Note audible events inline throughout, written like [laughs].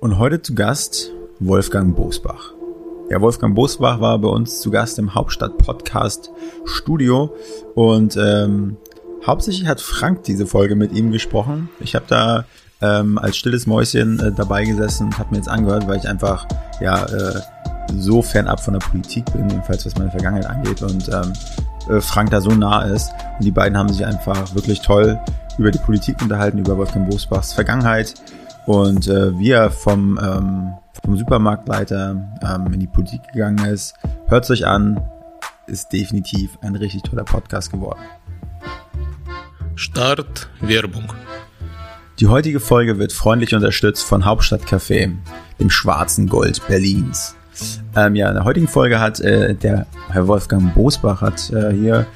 Und heute zu Gast Wolfgang Bosbach. Ja, Wolfgang Bosbach war bei uns zu Gast im Hauptstadt-Podcast Studio und ähm, hauptsächlich hat Frank diese Folge mit ihm gesprochen. Ich habe da ähm, als stilles Mäuschen äh, dabei gesessen und habe mir jetzt angehört, weil ich einfach ja äh, so fernab von der Politik bin, jedenfalls was meine Vergangenheit angeht und ähm, äh, Frank da so nah ist. Und die beiden haben sich einfach wirklich toll über die Politik unterhalten, über Wolfgang Bosbachs Vergangenheit und äh, wie er vom, ähm, vom Supermarktleiter ähm, in die Politik gegangen ist. Hört es euch an, ist definitiv ein richtig toller Podcast geworden. Start Werbung. Die heutige Folge wird freundlich unterstützt von Hauptstadtcafé, dem schwarzen Gold Berlins. Ähm, ja, in der heutigen Folge hat äh, der Herr Wolfgang Bosbach hat äh, hier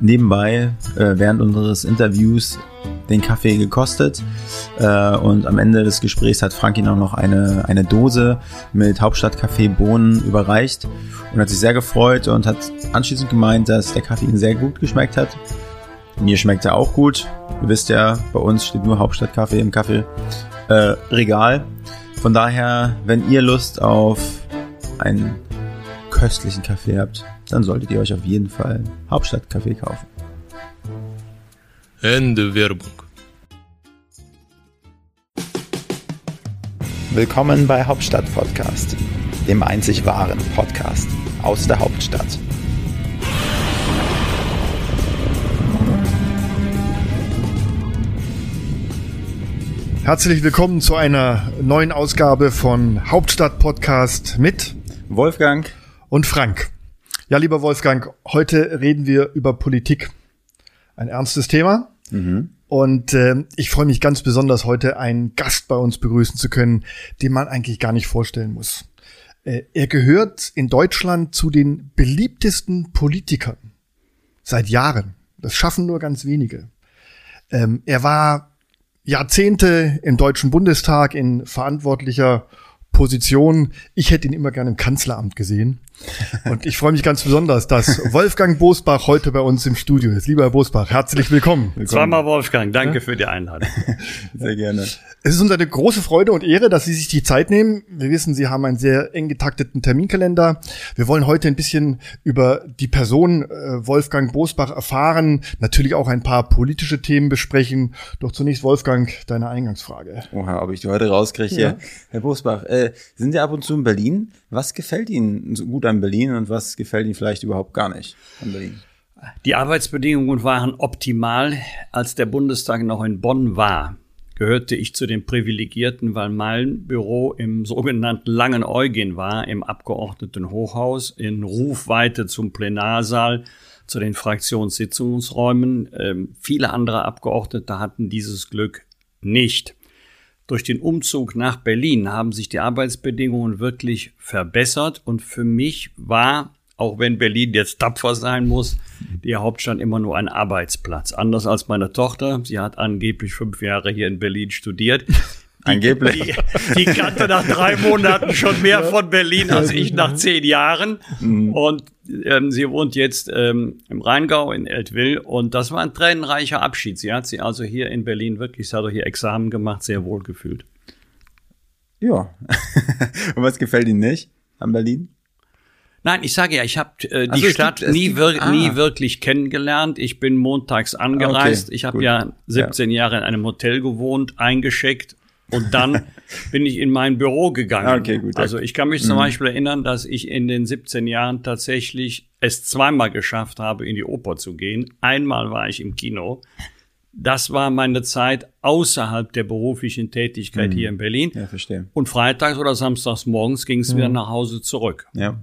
nebenbei äh, während unseres Interviews den Kaffee gekostet äh, und am Ende des Gesprächs hat Frank ihm auch noch eine, eine Dose mit Hauptstadtkaffee Bohnen überreicht und hat sich sehr gefreut und hat anschließend gemeint, dass der Kaffee ihm sehr gut geschmeckt hat. Mir schmeckt er auch gut. Ihr wisst ja, bei uns steht nur Hauptstadtkaffee im Kaffeeregal. Äh, Von daher, wenn ihr Lust auf einen köstlichen Kaffee habt, dann solltet ihr euch auf jeden Fall Hauptstadtkaffee kaufen. Ende Werbung. Willkommen bei Hauptstadt Podcast, dem einzig wahren Podcast aus der Hauptstadt. Herzlich willkommen zu einer neuen Ausgabe von Hauptstadt Podcast mit Wolfgang und Frank. Ja, lieber Wolfgang, heute reden wir über Politik. Ein ernstes Thema. Mhm. Und äh, ich freue mich ganz besonders, heute einen Gast bei uns begrüßen zu können, den man eigentlich gar nicht vorstellen muss. Äh, er gehört in Deutschland zu den beliebtesten Politikern seit Jahren. Das schaffen nur ganz wenige. Ähm, er war Jahrzehnte im Deutschen Bundestag in verantwortlicher Position. Ich hätte ihn immer gerne im Kanzleramt gesehen. Und ich freue mich ganz besonders, dass Wolfgang Bosbach heute bei uns im Studio ist. Lieber Herr Bosbach, herzlich willkommen. willkommen. Zweimal Wolfgang, danke ja? für die Einladung. [laughs] Sehr gerne. Es ist uns eine große Freude und Ehre, dass Sie sich die Zeit nehmen. Wir wissen, Sie haben einen sehr eng getakteten Terminkalender. Wir wollen heute ein bisschen über die Person äh, Wolfgang Bosbach erfahren, natürlich auch ein paar politische Themen besprechen. Doch zunächst, Wolfgang, deine Eingangsfrage. Oha, ob ich die heute rauskriege. Ja. Herr Bosbach, äh, sind Sie ab und zu in Berlin? Was gefällt Ihnen so gut an Berlin und was gefällt Ihnen vielleicht überhaupt gar nicht an Berlin? Die Arbeitsbedingungen waren optimal, als der Bundestag noch in Bonn war gehörte ich zu den Privilegierten, weil mein Büro im sogenannten Langen Eugen war, im Abgeordnetenhochhaus, in Rufweite zum Plenarsaal, zu den Fraktionssitzungsräumen. Ähm, viele andere Abgeordnete hatten dieses Glück nicht. Durch den Umzug nach Berlin haben sich die Arbeitsbedingungen wirklich verbessert und für mich war auch wenn Berlin jetzt tapfer sein muss, die Hauptstadt immer nur ein Arbeitsplatz. Anders als meine Tochter. Sie hat angeblich fünf Jahre hier in Berlin studiert. Angeblich. Die, die, kannte nach drei Monaten schon mehr von Berlin als ich nach zehn Jahren. Mhm. Und ähm, sie wohnt jetzt ähm, im Rheingau in Eltville. Und das war ein tränenreicher Abschied. Sie hat sich also hier in Berlin wirklich, sie hat auch hier Examen gemacht, sehr wohl gefühlt. Ja. [laughs] Und was gefällt Ihnen nicht an Berlin? Nein, ich sage ja, ich habe äh, die also Stadt gibt, nie, wir ah. nie wirklich kennengelernt. Ich bin montags angereist. Okay, ich habe ja 17 ja. Jahre in einem Hotel gewohnt, eingeschickt und dann [laughs] bin ich in mein Büro gegangen. Okay, gut. Also ich kann mich mhm. zum Beispiel erinnern, dass ich in den 17 Jahren tatsächlich es zweimal geschafft habe, in die Oper zu gehen. Einmal war ich im Kino das war meine Zeit außerhalb der beruflichen Tätigkeit mhm. hier in Berlin. Ja, verstehe. Und freitags oder samstags morgens ging es mhm. wieder nach Hause zurück. Ja.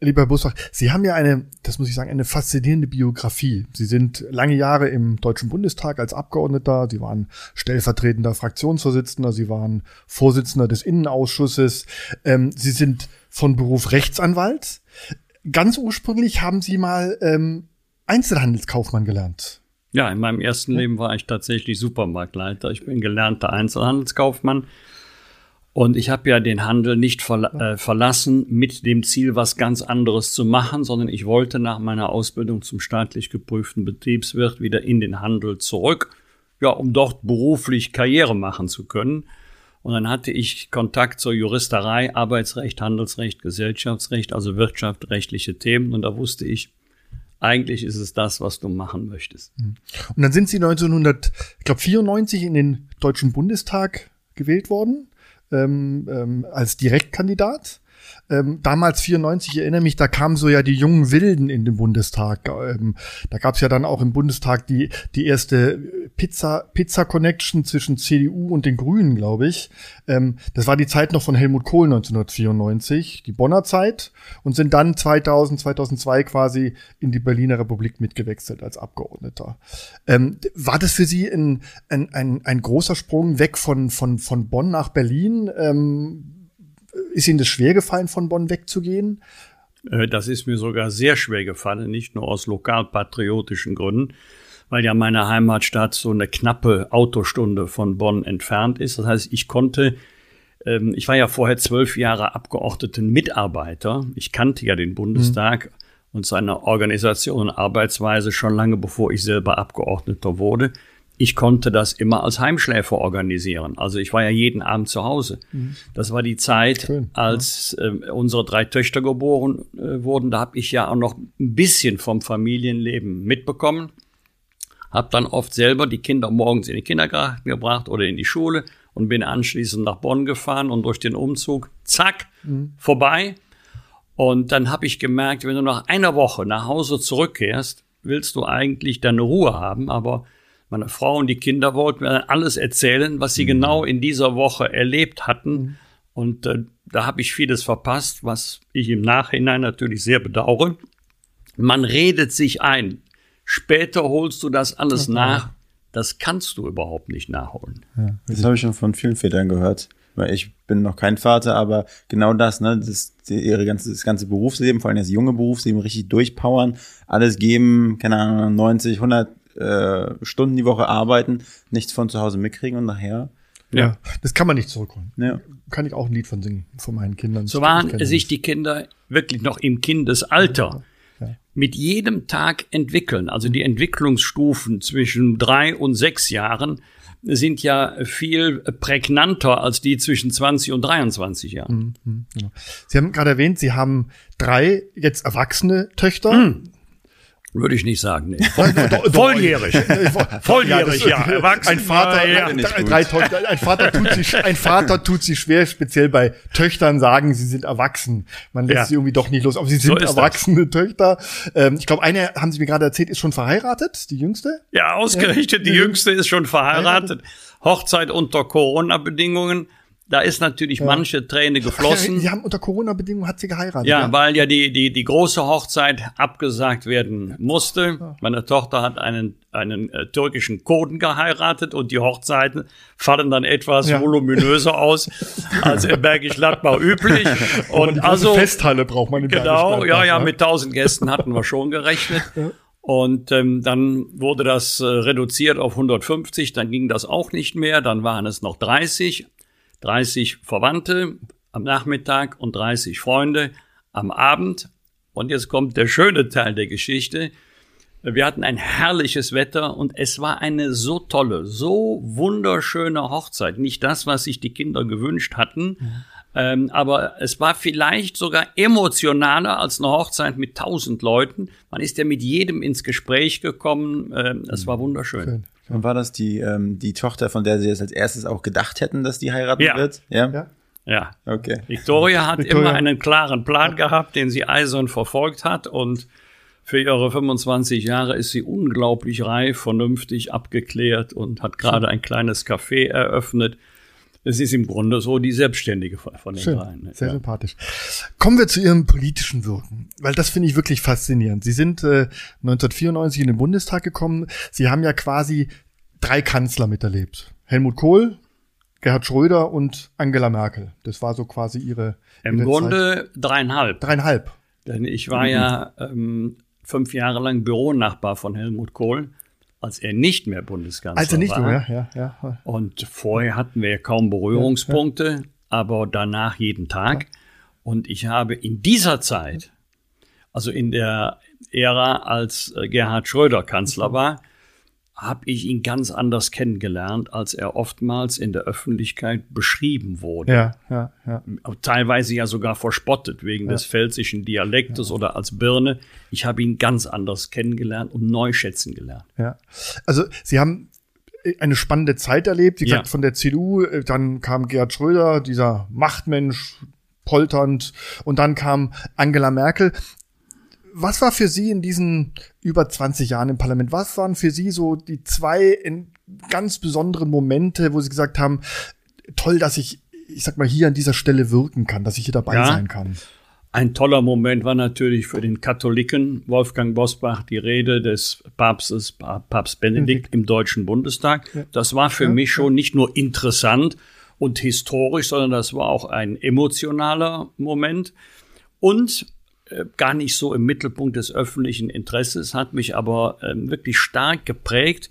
Lieber Herr Busbach, Sie haben ja eine, das muss ich sagen, eine faszinierende Biografie. Sie sind lange Jahre im Deutschen Bundestag als Abgeordneter. Sie waren stellvertretender Fraktionsvorsitzender. Sie waren Vorsitzender des Innenausschusses. Ähm, Sie sind von Beruf Rechtsanwalt. Ganz ursprünglich haben Sie mal ähm, Einzelhandelskaufmann gelernt. Ja, in meinem ersten Leben war ich tatsächlich Supermarktleiter. Ich bin gelernter Einzelhandelskaufmann. Und ich habe ja den Handel nicht verla äh, verlassen mit dem Ziel, was ganz anderes zu machen, sondern ich wollte nach meiner Ausbildung zum staatlich geprüften Betriebswirt wieder in den Handel zurück, ja, um dort beruflich Karriere machen zu können. Und dann hatte ich Kontakt zur Juristerei, Arbeitsrecht, Handelsrecht, Gesellschaftsrecht, also wirtschaftsrechtliche Themen. Und da wusste ich, eigentlich ist es das, was du machen möchtest. Und dann sind Sie 1994 in den Deutschen Bundestag gewählt worden ähm, ähm, als Direktkandidat. Ähm, damals 94, ich erinnere mich, da kamen so ja die jungen Wilden in den Bundestag. Ähm, da gab es ja dann auch im Bundestag die, die erste Pizza, Pizza Connection zwischen CDU und den Grünen, glaube ich. Ähm, das war die Zeit noch von Helmut Kohl 1994, die Bonner Zeit, und sind dann 2000, 2002 quasi in die Berliner Republik mitgewechselt als Abgeordneter. Ähm, war das für Sie ein, ein, ein, ein großer Sprung weg von, von, von Bonn nach Berlin? Ist Ihnen das schwer gefallen, von Bonn wegzugehen? Äh, das ist mir sogar sehr schwer gefallen, nicht nur aus lokalpatriotischen Gründen, weil ja meine Heimatstadt so eine knappe Autostunde von Bonn entfernt ist. Das heißt, ich konnte, ähm, ich war ja vorher zwölf Jahre Abgeordneten Mitarbeiter. Ich kannte ja den Bundestag mhm. und seine Organisation und Arbeitsweise schon lange bevor ich selber Abgeordneter wurde ich konnte das immer als Heimschläfer organisieren. Also ich war ja jeden Abend zu Hause. Mhm. Das war die Zeit, Schön, als ja. äh, unsere drei Töchter geboren äh, wurden. Da habe ich ja auch noch ein bisschen vom Familienleben mitbekommen. Hab dann oft selber die Kinder morgens in den Kindergarten gebracht oder in die Schule und bin anschließend nach Bonn gefahren und durch den Umzug, zack, mhm. vorbei. Und dann habe ich gemerkt, wenn du nach einer Woche nach Hause zurückkehrst, willst du eigentlich deine Ruhe haben, aber meine Frau und die Kinder wollten mir alles erzählen, was sie mhm. genau in dieser Woche erlebt hatten. Mhm. Und äh, da habe ich vieles verpasst, was ich im Nachhinein natürlich sehr bedauere. Man redet sich ein. Später holst du das alles okay. nach. Das kannst du überhaupt nicht nachholen. Ja, das habe ich schon von vielen Vätern gehört. Ich bin noch kein Vater, aber genau das, ne, das, ihre ganze, das ganze Berufsleben, vor allem das junge Berufsleben, richtig durchpowern, alles geben, keine Ahnung, 90, 100 äh, Stunden die Woche arbeiten, nichts von zu Hause mitkriegen und nachher. Ja, ja das kann man nicht zurückholen. Ja. Kann ich auch ein Lied von singen, von meinen Kindern. So waren sich die Kinder wirklich noch im Kindesalter. Ja. Mit jedem Tag entwickeln. Also die Entwicklungsstufen zwischen drei und sechs Jahren sind ja viel prägnanter als die zwischen 20 und 23 Jahren. Mhm, mhm, genau. Sie haben gerade erwähnt, Sie haben drei jetzt erwachsene Töchter. Mhm. Würde ich nicht sagen. Nee. [laughs] Volljährig. [laughs] [laughs] Volljährig, ja. Erwachsen. Ein Vater, ja, drei Töchter, ein Vater tut sich, ein Vater tut sich schwer, speziell bei Töchtern sagen, sie sind erwachsen. Man lässt ja. sie irgendwie doch nicht los. Aber sie sind so erwachsene das. Töchter. Ähm, ich glaube, eine, haben Sie mir gerade erzählt, ist schon verheiratet, die jüngste? Ja, ausgerichtet. Die jüngste ist schon verheiratet. Hochzeit unter Corona-Bedingungen. Da ist natürlich ja. manche Träne geflossen. Sie haben unter Corona-Bedingungen hat sie geheiratet. Ja, ja, weil ja die, die, die große Hochzeit abgesagt werden musste. Ja. Meine Tochter hat einen, einen äh, türkischen Kurden geheiratet und die Hochzeiten fallen dann etwas voluminöser [laughs] aus als im Bergisch Gladbach üblich. [laughs] Und also Festhalle braucht man in Genau, ja, ja, mit tausend Gästen hatten wir schon gerechnet. Und ähm, dann wurde das äh, reduziert auf 150, dann ging das auch nicht mehr, dann waren es noch 30. 30 Verwandte am Nachmittag und 30 Freunde am Abend. Und jetzt kommt der schöne Teil der Geschichte. Wir hatten ein herrliches Wetter und es war eine so tolle, so wunderschöne Hochzeit. Nicht das, was sich die Kinder gewünscht hatten, mhm. ähm, aber es war vielleicht sogar emotionaler als eine Hochzeit mit tausend Leuten. Man ist ja mit jedem ins Gespräch gekommen. Ähm, es war wunderschön. Schön. Und war das die, ähm, die Tochter, von der Sie jetzt als erstes auch gedacht hätten, dass die heiraten ja. wird? Ja. ja. Ja. Okay. Victoria hat Victoria. immer einen klaren Plan gehabt, den sie eisern verfolgt hat und für ihre 25 Jahre ist sie unglaublich reif, vernünftig, abgeklärt und hat gerade ein kleines Café eröffnet es ist im Grunde so die Selbstständige von den Schön, dreien. Sehr ja. sympathisch. Kommen wir zu Ihrem politischen Wirken, weil das finde ich wirklich faszinierend. Sie sind äh, 1994 in den Bundestag gekommen. Sie haben ja quasi drei Kanzler miterlebt. Helmut Kohl, Gerhard Schröder und Angela Merkel. Das war so quasi Ihre. Im ihre Grunde Zeit. dreieinhalb. Dreieinhalb. Denn ich war mhm. ja ähm, fünf Jahre lang Büronachbar von Helmut Kohl als er nicht mehr Bundeskanzler als er nicht war. Mehr, ja, ja. Und vorher hatten wir kaum Berührungspunkte, ja, ja. aber danach jeden Tag. Ja. Und ich habe in dieser Zeit, also in der Ära, als äh, Gerhard Schröder Kanzler war, habe ich ihn ganz anders kennengelernt, als er oftmals in der Öffentlichkeit beschrieben wurde. Ja, ja, ja. Teilweise ja sogar verspottet wegen ja. des pfälzischen Dialektes ja. oder als Birne. Ich habe ihn ganz anders kennengelernt und neu schätzen gelernt. Ja. Also Sie haben eine spannende Zeit erlebt, wie gesagt, ja. von der CDU, äh, dann kam Gerhard Schröder, dieser Machtmensch, polternd, und dann kam Angela Merkel was war für Sie in diesen über 20 Jahren im Parlament, was waren für Sie so die zwei ganz besonderen Momente, wo Sie gesagt haben, toll, dass ich, ich sag mal, hier an dieser Stelle wirken kann, dass ich hier dabei ja. sein kann? Ein toller Moment war natürlich für den Katholiken Wolfgang Bosbach die Rede des Papstes, Papst Benedikt im Deutschen Bundestag. Das war für ja, mich schon nicht nur interessant und historisch, sondern das war auch ein emotionaler Moment. Und gar nicht so im Mittelpunkt des öffentlichen Interesses, hat mich aber äh, wirklich stark geprägt.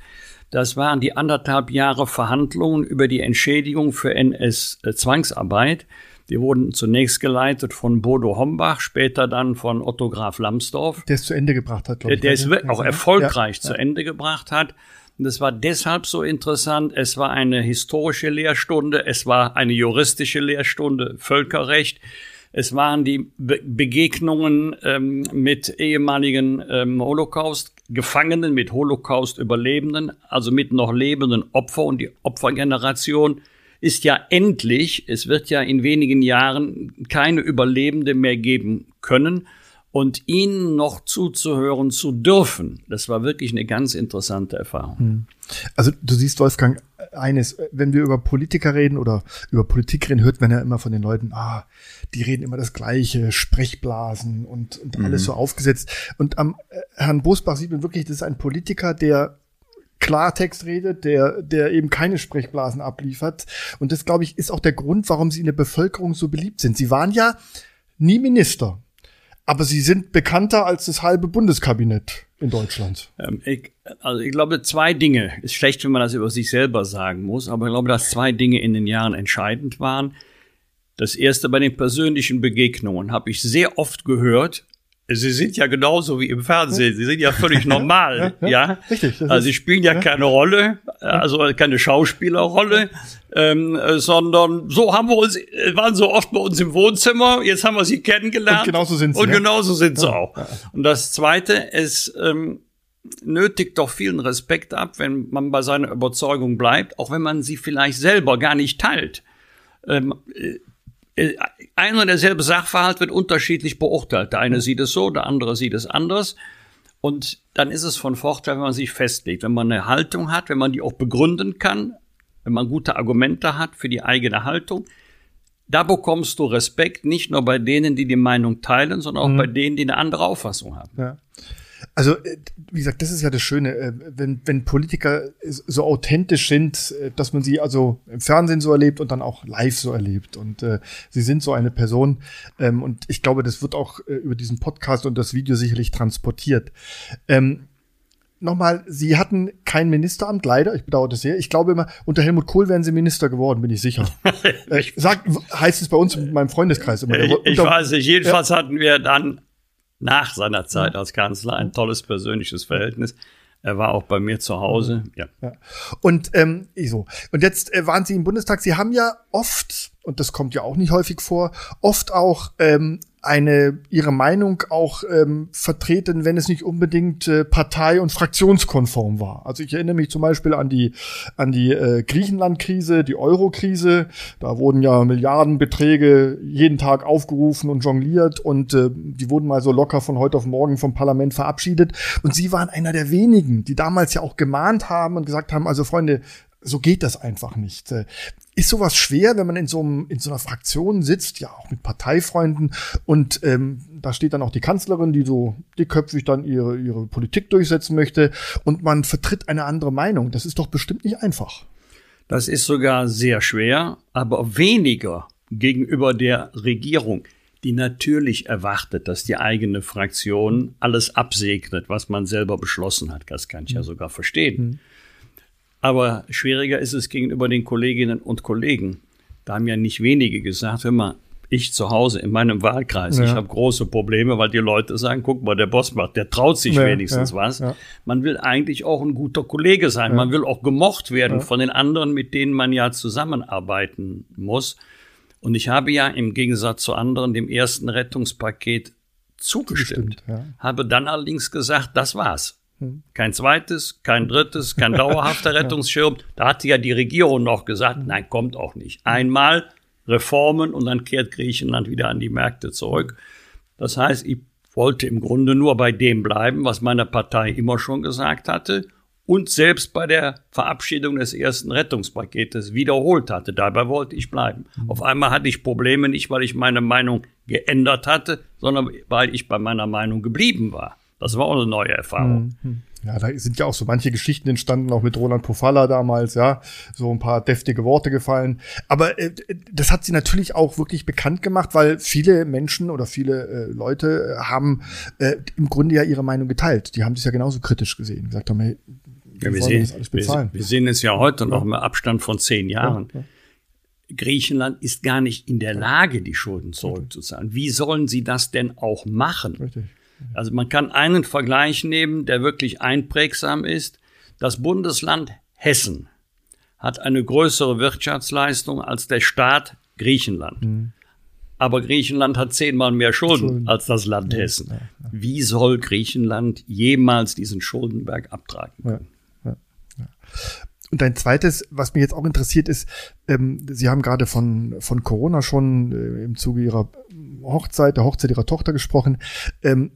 Das waren die anderthalb Jahre Verhandlungen über die Entschädigung für NS-Zwangsarbeit. Die wurden zunächst geleitet von Bodo Hombach, später dann von Otto Graf Lambsdorff. Der es zu Ende gebracht hat, glaube ich. Der es auch erfolgreich ja, zu ja. Ende gebracht hat. Und es war deshalb so interessant. Es war eine historische Lehrstunde, es war eine juristische Lehrstunde, Völkerrecht. Es waren die Be Begegnungen ähm, mit ehemaligen ähm, Holocaust-Gefangenen, mit Holocaust-Überlebenden, also mit noch lebenden Opfern. Und die Opfergeneration ist ja endlich, es wird ja in wenigen Jahren keine Überlebende mehr geben können. Und ihnen noch zuzuhören zu dürfen, das war wirklich eine ganz interessante Erfahrung. Hm. Also du siehst, Wolfgang, eines, wenn wir über Politiker reden oder über Politik reden, hört man ja immer von den Leuten, ah, die reden immer das Gleiche, Sprechblasen und, und alles mhm. so aufgesetzt. Und am äh, Herrn Bosbach sieht man wirklich, das ist ein Politiker, der Klartext redet, der, der eben keine Sprechblasen abliefert. Und das, glaube ich, ist auch der Grund, warum sie in der Bevölkerung so beliebt sind. Sie waren ja nie Minister, aber sie sind bekannter als das halbe Bundeskabinett in Deutschland. Ähm, ich, also ich glaube, zwei Dinge. Ist schlecht, wenn man das über sich selber sagen muss, aber ich glaube, dass zwei Dinge in den Jahren entscheidend waren. Das erste bei den persönlichen Begegnungen habe ich sehr oft gehört, Sie sind ja genauso wie im Fernsehen. Sie sind ja völlig [laughs] normal, ja? ja? Richtig. Also Sie spielen ja, ja, keine Rolle, also keine Schauspielerrolle, ähm, sondern so haben wir uns, waren so oft bei uns im Wohnzimmer. Jetzt haben wir Sie kennengelernt. Und genauso sind Sie. Und genauso sind Sie auch. Und das Zweite, es ähm, nötigt doch vielen Respekt ab, wenn man bei seiner Überzeugung bleibt, auch wenn man sie vielleicht selber gar nicht teilt. Ähm, äh, ein und derselbe Sachverhalt wird unterschiedlich beurteilt. Der eine sieht es so, der andere sieht es anders. Und dann ist es von Vorteil, wenn man sich festlegt, wenn man eine Haltung hat, wenn man die auch begründen kann, wenn man gute Argumente hat für die eigene Haltung. Da bekommst du Respekt nicht nur bei denen, die die Meinung teilen, sondern auch mhm. bei denen, die eine andere Auffassung haben. Ja. Also, äh, wie gesagt, das ist ja das Schöne, äh, wenn, wenn Politiker so authentisch sind, äh, dass man sie also im Fernsehen so erlebt und dann auch live so erlebt. Und äh, sie sind so eine Person. Ähm, und ich glaube, das wird auch äh, über diesen Podcast und das Video sicherlich transportiert. Ähm, Nochmal, Sie hatten kein Ministeramt, leider. Ich bedauere das sehr. Ich glaube immer, unter Helmut Kohl wären Sie Minister geworden, bin ich sicher. ich, [laughs] Sag, heißt es bei uns in meinem Freundeskreis immer. Ich, ich weiß nicht. Jedenfalls ja. hatten wir dann nach seiner Zeit als Kanzler ein tolles persönliches Verhältnis. Er war auch bei mir zu Hause. Ja. ja. Und ähm, so. Und jetzt äh, waren Sie im Bundestag. Sie haben ja oft, und das kommt ja auch nicht häufig vor, oft auch ähm, eine ihre Meinung auch ähm, vertreten, wenn es nicht unbedingt äh, partei- und fraktionskonform war. Also ich erinnere mich zum Beispiel an die an die äh, Griechenland-Krise, die Euro-Krise. Da wurden ja Milliardenbeträge jeden Tag aufgerufen und jongliert und äh, die wurden mal so locker von heute auf morgen vom Parlament verabschiedet. Und sie waren einer der wenigen, die damals ja auch gemahnt haben und gesagt haben: Also Freunde, so geht das einfach nicht. Äh, ist sowas schwer, wenn man in so, einem, in so einer Fraktion sitzt, ja auch mit Parteifreunden und ähm, da steht dann auch die Kanzlerin, die so dickköpfig dann ihre, ihre Politik durchsetzen möchte und man vertritt eine andere Meinung. Das ist doch bestimmt nicht einfach. Das ist sogar sehr schwer, aber weniger gegenüber der Regierung, die natürlich erwartet, dass die eigene Fraktion alles absegnet, was man selber beschlossen hat. Das kann ich ja mhm. sogar verstehen. Mhm. Aber schwieriger ist es gegenüber den Kolleginnen und Kollegen. Da haben ja nicht wenige gesagt, hör mal, ich zu Hause in meinem Wahlkreis, ja. ich habe große Probleme, weil die Leute sagen, guck mal, der Boss macht, der traut sich ja, wenigstens ja, was. Man will eigentlich auch ein guter Kollege sein. Man will auch gemocht werden von den anderen, mit denen man ja zusammenarbeiten muss. Und ich habe ja im Gegensatz zu anderen dem ersten Rettungspaket zugestimmt, habe dann allerdings gesagt, das war's. Kein zweites, kein drittes, kein [laughs] dauerhafter Rettungsschirm. Da hatte ja die Regierung noch gesagt, nein, kommt auch nicht. Einmal Reformen und dann kehrt Griechenland wieder an die Märkte zurück. Das heißt, ich wollte im Grunde nur bei dem bleiben, was meine Partei immer schon gesagt hatte und selbst bei der Verabschiedung des ersten Rettungspaketes wiederholt hatte. Dabei wollte ich bleiben. Mhm. Auf einmal hatte ich Probleme nicht, weil ich meine Meinung geändert hatte, sondern weil ich bei meiner Meinung geblieben war. Das war auch eine neue Erfahrung. Mhm. Ja, da sind ja auch so manche Geschichten entstanden, auch mit Roland Pofalla damals, ja, so ein paar deftige Worte gefallen. Aber äh, das hat sie natürlich auch wirklich bekannt gemacht, weil viele Menschen oder viele äh, Leute haben äh, im Grunde ja ihre Meinung geteilt. Die haben das ja genauso kritisch gesehen, gesagt haben, hey, ja, wir, sehen, wir, wir, sehen es ja heute noch im Abstand von zehn Jahren. Ja, ja. Griechenland ist gar nicht in der Lage, die Schulden zurückzuzahlen. Wie sollen sie das denn auch machen? Richtig. Also man kann einen Vergleich nehmen, der wirklich einprägsam ist. Das Bundesland Hessen hat eine größere Wirtschaftsleistung als der Staat Griechenland. Mhm. Aber Griechenland hat zehnmal mehr Schulden, Schulden. als das Land ja, Hessen. Ja, ja. Wie soll Griechenland jemals diesen Schuldenberg abtragen können? Und ein zweites, was mich jetzt auch interessiert, ist, ähm, Sie haben gerade von, von Corona schon äh, im Zuge Ihrer Hochzeit, der Hochzeit Ihrer Tochter gesprochen. Ähm,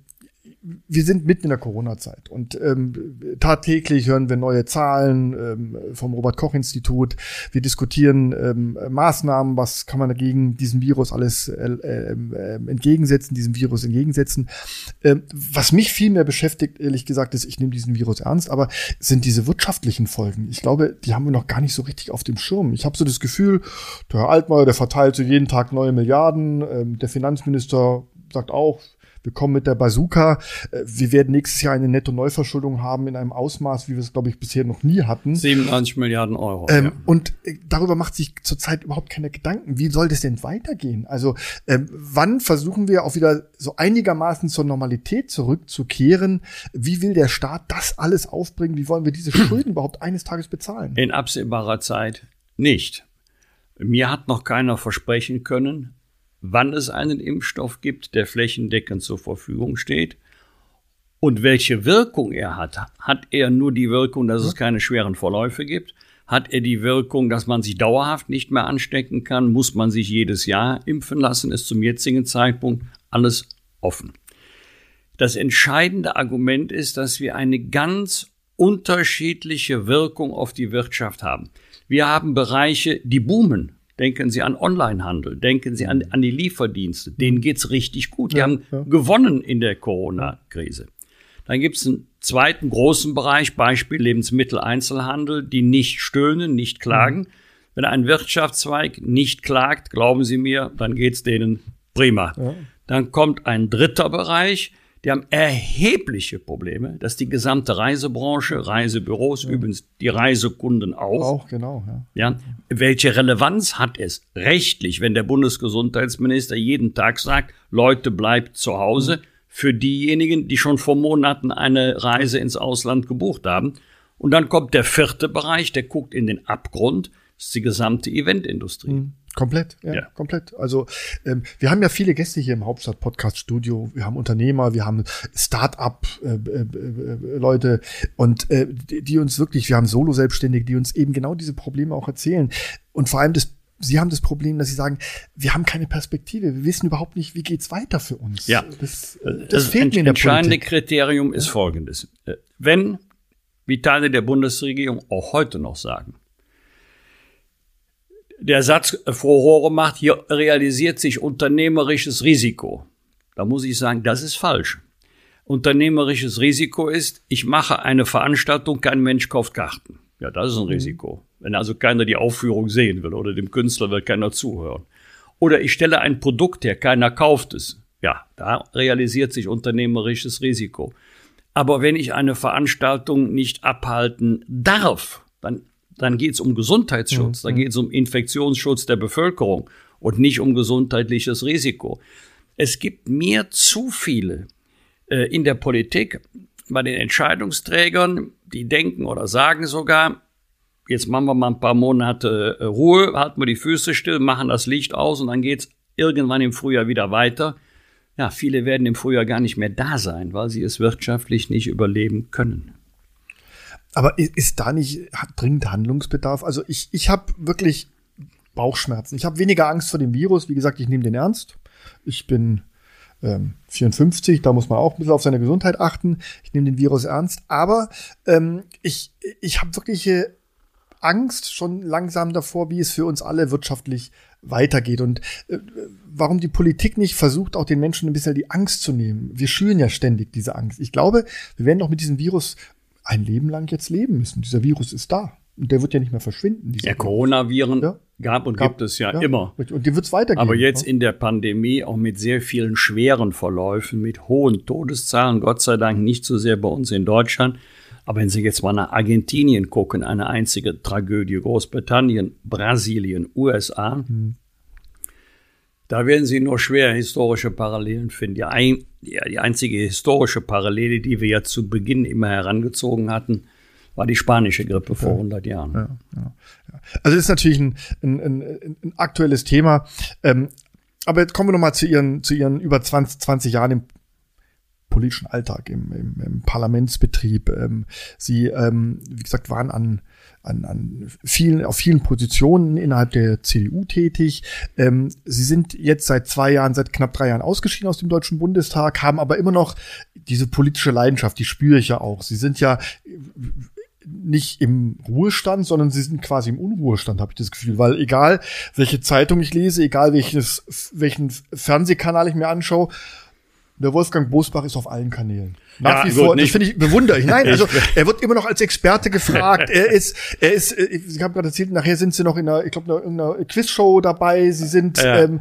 wir sind mitten in der Corona-Zeit und ähm, tagtäglich hören wir neue Zahlen ähm, vom Robert-Koch-Institut. Wir diskutieren ähm, Maßnahmen, was kann man dagegen diesem Virus alles äh, äh, entgegensetzen, diesem Virus entgegensetzen. Ähm, was mich viel mehr beschäftigt, ehrlich gesagt, ist, ich nehme diesen Virus ernst, aber sind diese wirtschaftlichen Folgen. Ich glaube, die haben wir noch gar nicht so richtig auf dem Schirm. Ich habe so das Gefühl, der Herr Altmaier, der verteilt so jeden Tag neue Milliarden. Ähm, der Finanzminister sagt auch, wir kommen mit der Bazooka. Äh, wir werden nächstes Jahr eine Netto-Neuverschuldung haben in einem Ausmaß, wie wir es, glaube ich, bisher noch nie hatten. 97 Milliarden Euro. Ähm, ja. Und äh, darüber macht sich zurzeit überhaupt keine Gedanken. Wie soll das denn weitergehen? Also ähm, wann versuchen wir auch wieder so einigermaßen zur Normalität zurückzukehren? Wie will der Staat das alles aufbringen? Wie wollen wir diese [clears throat] Schulden überhaupt eines Tages bezahlen? In absehbarer Zeit nicht. Mir hat noch keiner versprechen können, wann es einen Impfstoff gibt, der flächendeckend zur Verfügung steht und welche Wirkung er hat. Hat er nur die Wirkung, dass es keine schweren Verläufe gibt? Hat er die Wirkung, dass man sich dauerhaft nicht mehr anstecken kann? Muss man sich jedes Jahr impfen lassen? Ist zum jetzigen Zeitpunkt alles offen. Das entscheidende Argument ist, dass wir eine ganz unterschiedliche Wirkung auf die Wirtschaft haben. Wir haben Bereiche, die boomen. Denken Sie an Onlinehandel, denken Sie an, an die Lieferdienste. Denen geht's richtig gut. Die ja, haben ja. gewonnen in der Corona-Krise. Dann gibt's einen zweiten großen Bereich, Beispiel Lebensmitteleinzelhandel, die nicht stöhnen, nicht klagen. Mhm. Wenn ein Wirtschaftszweig nicht klagt, glauben Sie mir, dann geht's denen prima. Ja. Dann kommt ein dritter Bereich, die haben erhebliche Probleme, dass die gesamte Reisebranche, Reisebüros, ja. übrigens die Reisekunden auch. Auch, genau. Ja. ja. Welche Relevanz hat es rechtlich, wenn der Bundesgesundheitsminister jeden Tag sagt, Leute bleibt zu Hause, mhm. für diejenigen, die schon vor Monaten eine Reise ins Ausland gebucht haben? Und dann kommt der vierte Bereich, der guckt in den Abgrund, das ist die gesamte Eventindustrie. Mhm. Komplett, ja, ja, komplett. Also ähm, wir haben ja viele Gäste hier im Hauptstadt-Podcast-Studio. Wir haben Unternehmer, wir haben Start-up-Leute äh, äh, äh, und äh, die, die uns wirklich, wir haben Solo-Selbstständige, die uns eben genau diese Probleme auch erzählen. Und vor allem das Sie haben das Problem, dass Sie sagen, wir haben keine Perspektive, wir wissen überhaupt nicht, wie geht's weiter für uns. Ja, das, das, das fehlt mir in der entscheidende Politik. Kriterium ist folgendes. Wenn, wie Teile der Bundesregierung auch heute noch sagen, der Satz Frohore macht, hier realisiert sich unternehmerisches Risiko. Da muss ich sagen, das ist falsch. Unternehmerisches Risiko ist, ich mache eine Veranstaltung, kein Mensch kauft Karten. Ja, das ist ein mhm. Risiko. Wenn also keiner die Aufführung sehen will oder dem Künstler will keiner zuhören. Oder ich stelle ein Produkt her, keiner kauft es. Ja, da realisiert sich unternehmerisches Risiko. Aber wenn ich eine Veranstaltung nicht abhalten darf, dann dann geht es um Gesundheitsschutz, mhm. dann geht es um Infektionsschutz der Bevölkerung. und nicht um gesundheitliches Risiko. Es gibt mir zu viele äh, in der Politik, bei den Entscheidungsträgern, die denken oder sagen sogar, jetzt machen wir mal ein paar Monate äh, Ruhe, halten wir die Füße still, machen das Licht aus und dann geht's irgendwann im Frühjahr wieder weiter. Ja, viele werden im Frühjahr gar nicht mehr da sein, weil sie es wirtschaftlich nicht überleben können. Aber ist da nicht dringend Handlungsbedarf? Also ich, ich habe wirklich Bauchschmerzen. Ich habe weniger Angst vor dem Virus. Wie gesagt, ich nehme den ernst. Ich bin ähm, 54, da muss man auch ein bisschen auf seine Gesundheit achten. Ich nehme den Virus ernst. Aber ähm, ich, ich habe wirkliche Angst schon langsam davor, wie es für uns alle wirtschaftlich weitergeht und äh, warum die Politik nicht versucht, auch den Menschen ein bisschen die Angst zu nehmen. Wir schüren ja ständig diese Angst. Ich glaube, wir werden doch mit diesem Virus ein Leben lang jetzt leben müssen. Dieser Virus ist da. Und der wird ja nicht mehr verschwinden. Der Coronaviren ja. gab und gab, gibt es ja, ja, immer. Und die wird es weitergehen. Aber jetzt in der Pandemie auch mit sehr vielen schweren Verläufen, mit hohen Todeszahlen, Gott sei Dank nicht so sehr bei uns in Deutschland. Aber wenn Sie jetzt mal nach Argentinien gucken, eine einzige Tragödie, Großbritannien, Brasilien, USA, mhm. Da werden Sie nur schwer historische Parallelen finden. Die, ein, die, die einzige historische Parallele, die wir ja zu Beginn immer herangezogen hatten, war die spanische Grippe vor 100 Jahren. Ja, ja, ja. Also ist natürlich ein, ein, ein, ein aktuelles Thema. Ähm, aber jetzt kommen wir nochmal zu Ihren, zu Ihren über 20, 20 Jahren im politischen Alltag, im, im, im Parlamentsbetrieb. Ähm, Sie, ähm, wie gesagt, waren an an, an vielen, auf vielen Positionen innerhalb der CDU tätig. Ähm, sie sind jetzt seit zwei Jahren, seit knapp drei Jahren ausgeschieden aus dem Deutschen Bundestag, haben aber immer noch diese politische Leidenschaft, die spüre ich ja auch. Sie sind ja nicht im Ruhestand, sondern sie sind quasi im Unruhestand, habe ich das Gefühl, weil egal welche Zeitung ich lese, egal welches, welchen Fernsehkanal ich mir anschaue, der Wolfgang Bosbach ist auf allen Kanälen. Nach ja, wie vor. Das finde ich bewunderlich. Nein, also er wird immer noch als Experte gefragt. [laughs] er ist, er ist, äh, ich habe gerade erzählt, nachher sind sie noch in einer, ich glaube, irgendeiner Quizshow dabei. Sie sind, ja. ähm,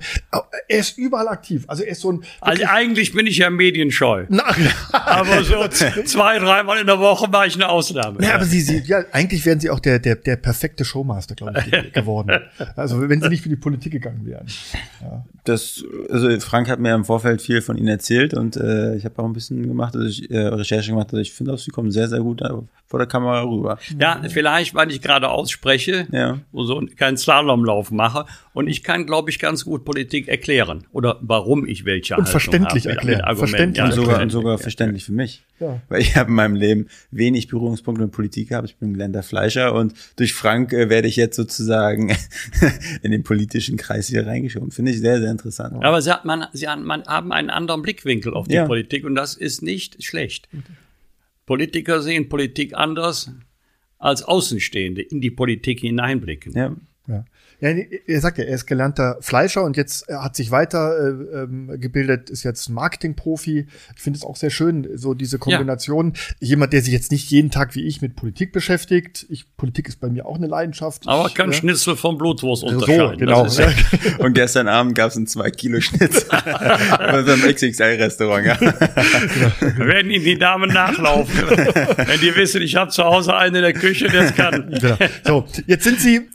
er ist überall aktiv. Also er ist so ein. Also eigentlich bin ich ja medienscheu. Na, [laughs] aber so zwei, dreimal in der Woche mache ich eine Ausnahme. Ja, aber sie, sie, ja, eigentlich wären sie auch der, der, der perfekte Showmaster, glaube ich, geworden. Also wenn sie nicht für die Politik gegangen wären. Ja. Das, also Frank hat mir im Vorfeld viel von ihnen erzählt und äh, ich habe auch ein bisschen gemacht. Also ich äh, Recherche gemacht hat. Ich finde auch, sie kommen sehr, sehr gut vor der Kamera rüber. Ja, vielleicht, weil ich gerade ausspreche, ja. wo so keinen Slalomlauf mache. Und ich kann, glaube ich, ganz gut Politik erklären. Oder warum ich welche Und verständlich habe, erklären. Mit verständlich. Ja, und sogar, und sogar verständlich für mich. Ja. Weil ich habe in meinem Leben wenig Berührungspunkte mit Politik gehabt. Ich bin gelernter Fleischer und durch Frank äh, werde ich jetzt sozusagen [laughs] in den politischen Kreis hier reingeschoben. Finde ich sehr, sehr interessant. Aber sie, hat man, sie hat, man haben einen anderen Blickwinkel auf die ja. Politik und das ist nicht schlecht. Politiker sehen Politik anders als Außenstehende in die Politik hineinblicken. Ja. Ja. Er sagt ja, er ist gelernter Fleischer und jetzt er hat sich weiter äh, ähm, gebildet, ist jetzt Marketingprofi. Ich finde es auch sehr schön, so diese Kombination. Ja. Jemand, der sich jetzt nicht jeden Tag wie ich mit Politik beschäftigt. Ich, Politik ist bei mir auch eine Leidenschaft. Aber ich, kann ja. Schnitzel vom Blutwurst unterscheiden. So, genau. Ja. [laughs] [laughs] und gestern Abend gab es ein 2 Kilo Schnitzel [laughs] bei so einem XXL-Restaurant. Ja. Werden Ihnen die Damen nachlaufen. Wenn die wissen, ich habe zu Hause einen in der Küche, der es kann. Genau. So, jetzt sind Sie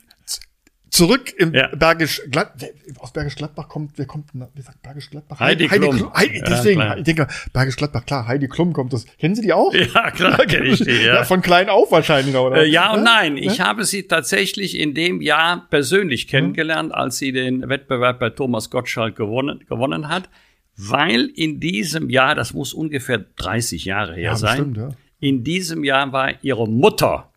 zurück im ja. Bergisch Gladbach. Aus Bergisch Gladbach kommt, wer kommt, wer sagt Bergisch Gladbach? Heidi, Heidi Klum. Klum. Heidi, deswegen, ja, ich denke, Bergisch Gladbach, klar, Heidi Klum kommt das. Kennen Sie die auch? Ja, klar, [laughs] kenne ich die, ja. ja. Von klein auf wahrscheinlich, oder? Äh, ja und nein. Ich habe sie tatsächlich in dem Jahr persönlich kennengelernt, mhm. als sie den Wettbewerb bei Thomas Gottschalk gewonnen, gewonnen hat, weil in diesem Jahr, das muss ungefähr 30 Jahre her sein, bestimmt, ja. in diesem Jahr war ihre Mutter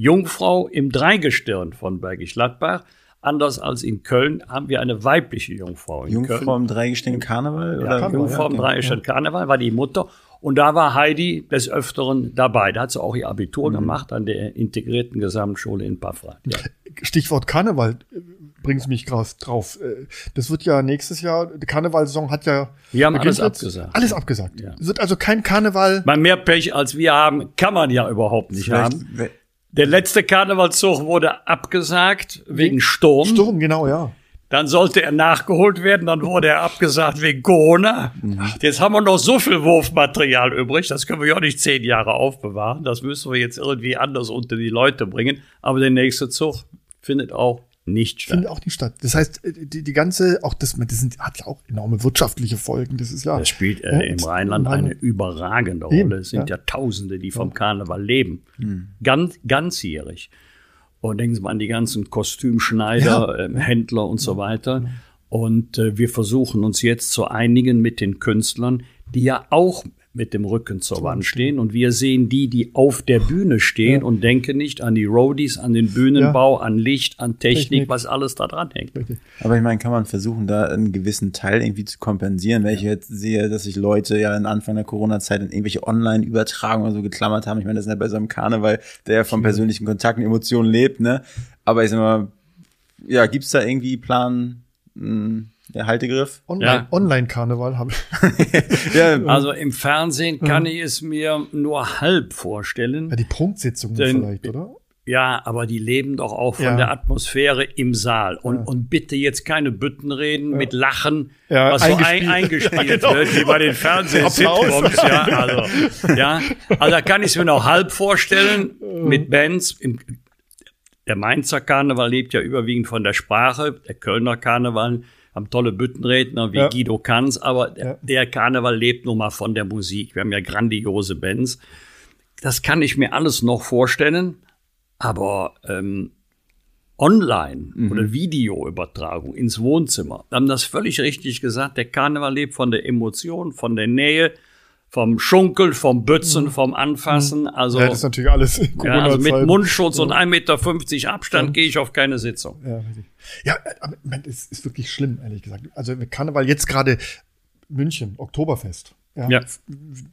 Jungfrau im Dreigestirn von Bergisch Gladbach. Anders als in Köln haben wir eine weibliche Jungfrau. In Jungfrau Köln. im Dreigestirn Karneval? Oder? Ja, Jungfrau im Dreigestirn Karneval war die Mutter. Und da war Heidi des Öfteren dabei. Da hat sie auch ihr Abitur mhm. gemacht an der integrierten Gesamtschule in Paffrath. Ja. Stichwort Karneval äh, bringst mich drauf. Äh, das wird ja nächstes Jahr, die Karnevalsaison hat ja. Wir haben alles abgesagt. Alles abgesagt. Ja. Es wird also kein Karneval. Mal mehr Pech als wir haben, kann man ja überhaupt nicht Vielleicht, haben. Der letzte Karnevalszug wurde abgesagt wegen Sturm. Sturm, genau, ja. Dann sollte er nachgeholt werden, dann wurde er abgesagt wegen Corona. Jetzt haben wir noch so viel Wurfmaterial übrig, das können wir ja auch nicht zehn Jahre aufbewahren. Das müssen wir jetzt irgendwie anders unter die Leute bringen. Aber der nächste Zug findet auch nicht statt. Findet auch nicht statt. Das heißt, äh, die, die ganze, auch das, das sind, hat ja auch enorme wirtschaftliche Folgen. Das ist ja. Das spielt äh, im Rheinland eine überragende Rolle. Es sind ja. ja. Tausende, die vom Karneval leben. Mhm. Ganz, ganzjährig. Und denken Sie mal an die ganzen Kostümschneider, ja. äh, Händler und so weiter. Und äh, wir versuchen uns jetzt zu einigen mit den Künstlern, die ja auch mit dem Rücken zur Wand stehen. Und wir sehen die, die auf der Bühne stehen ja. und denken nicht an die Roadies, an den Bühnenbau, ja. an Licht, an Technik, Technik, was alles da dran hängt. Aber ich meine, kann man versuchen, da einen gewissen Teil irgendwie zu kompensieren, wenn ich jetzt sehe, dass sich Leute ja in Anfang der Corona-Zeit in irgendwelche Online-Übertragungen so geklammert haben. Ich meine, das ist ja bei so einem Karneval, der ja vom persönlichen Kontakt und Emotionen lebt, ne? Aber ich sag mal, ja, gibt's da irgendwie Plan, mh, hm, der Haltegriff. Online, ja. Online-Karneval habe ich. [laughs] ja, also im Fernsehen kann ich es mir nur halb vorstellen. Ja, die Prunksitzungen vielleicht, oder? Ja, aber die leben doch auch von ja. der Atmosphäre im Saal. Und, ja. und bitte jetzt keine Büttenreden ja. mit Lachen, was eingespielt. so ein, eingespielt [laughs] genau. wird, wie bei den Fernseh-Sitcoms. ja, also, ja, also da kann ich es mir noch halb vorstellen mit Bands. Im, der Mainzer Karneval lebt ja überwiegend von der Sprache, der Kölner Karneval haben tolle Büttenredner wie ja. Guido Kanz, aber ja. der Karneval lebt nun mal von der Musik. Wir haben ja grandiose Bands. Das kann ich mir alles noch vorstellen, aber ähm, online mhm. oder Videoübertragung ins Wohnzimmer, haben das völlig richtig gesagt. Der Karneval lebt von der Emotion, von der Nähe, vom Schunkeln, vom Bützen, mhm. vom Anfassen. Mhm. Also, ja, das ist natürlich alles ja, also mit Mundschutz ja. und 1,50 Meter Abstand ja. gehe ich auf keine Sitzung. Ja, ja aber es ist wirklich schlimm, ehrlich gesagt. Also Karneval jetzt gerade München, Oktoberfest. Ja, ja.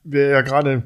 Wäre ja gerade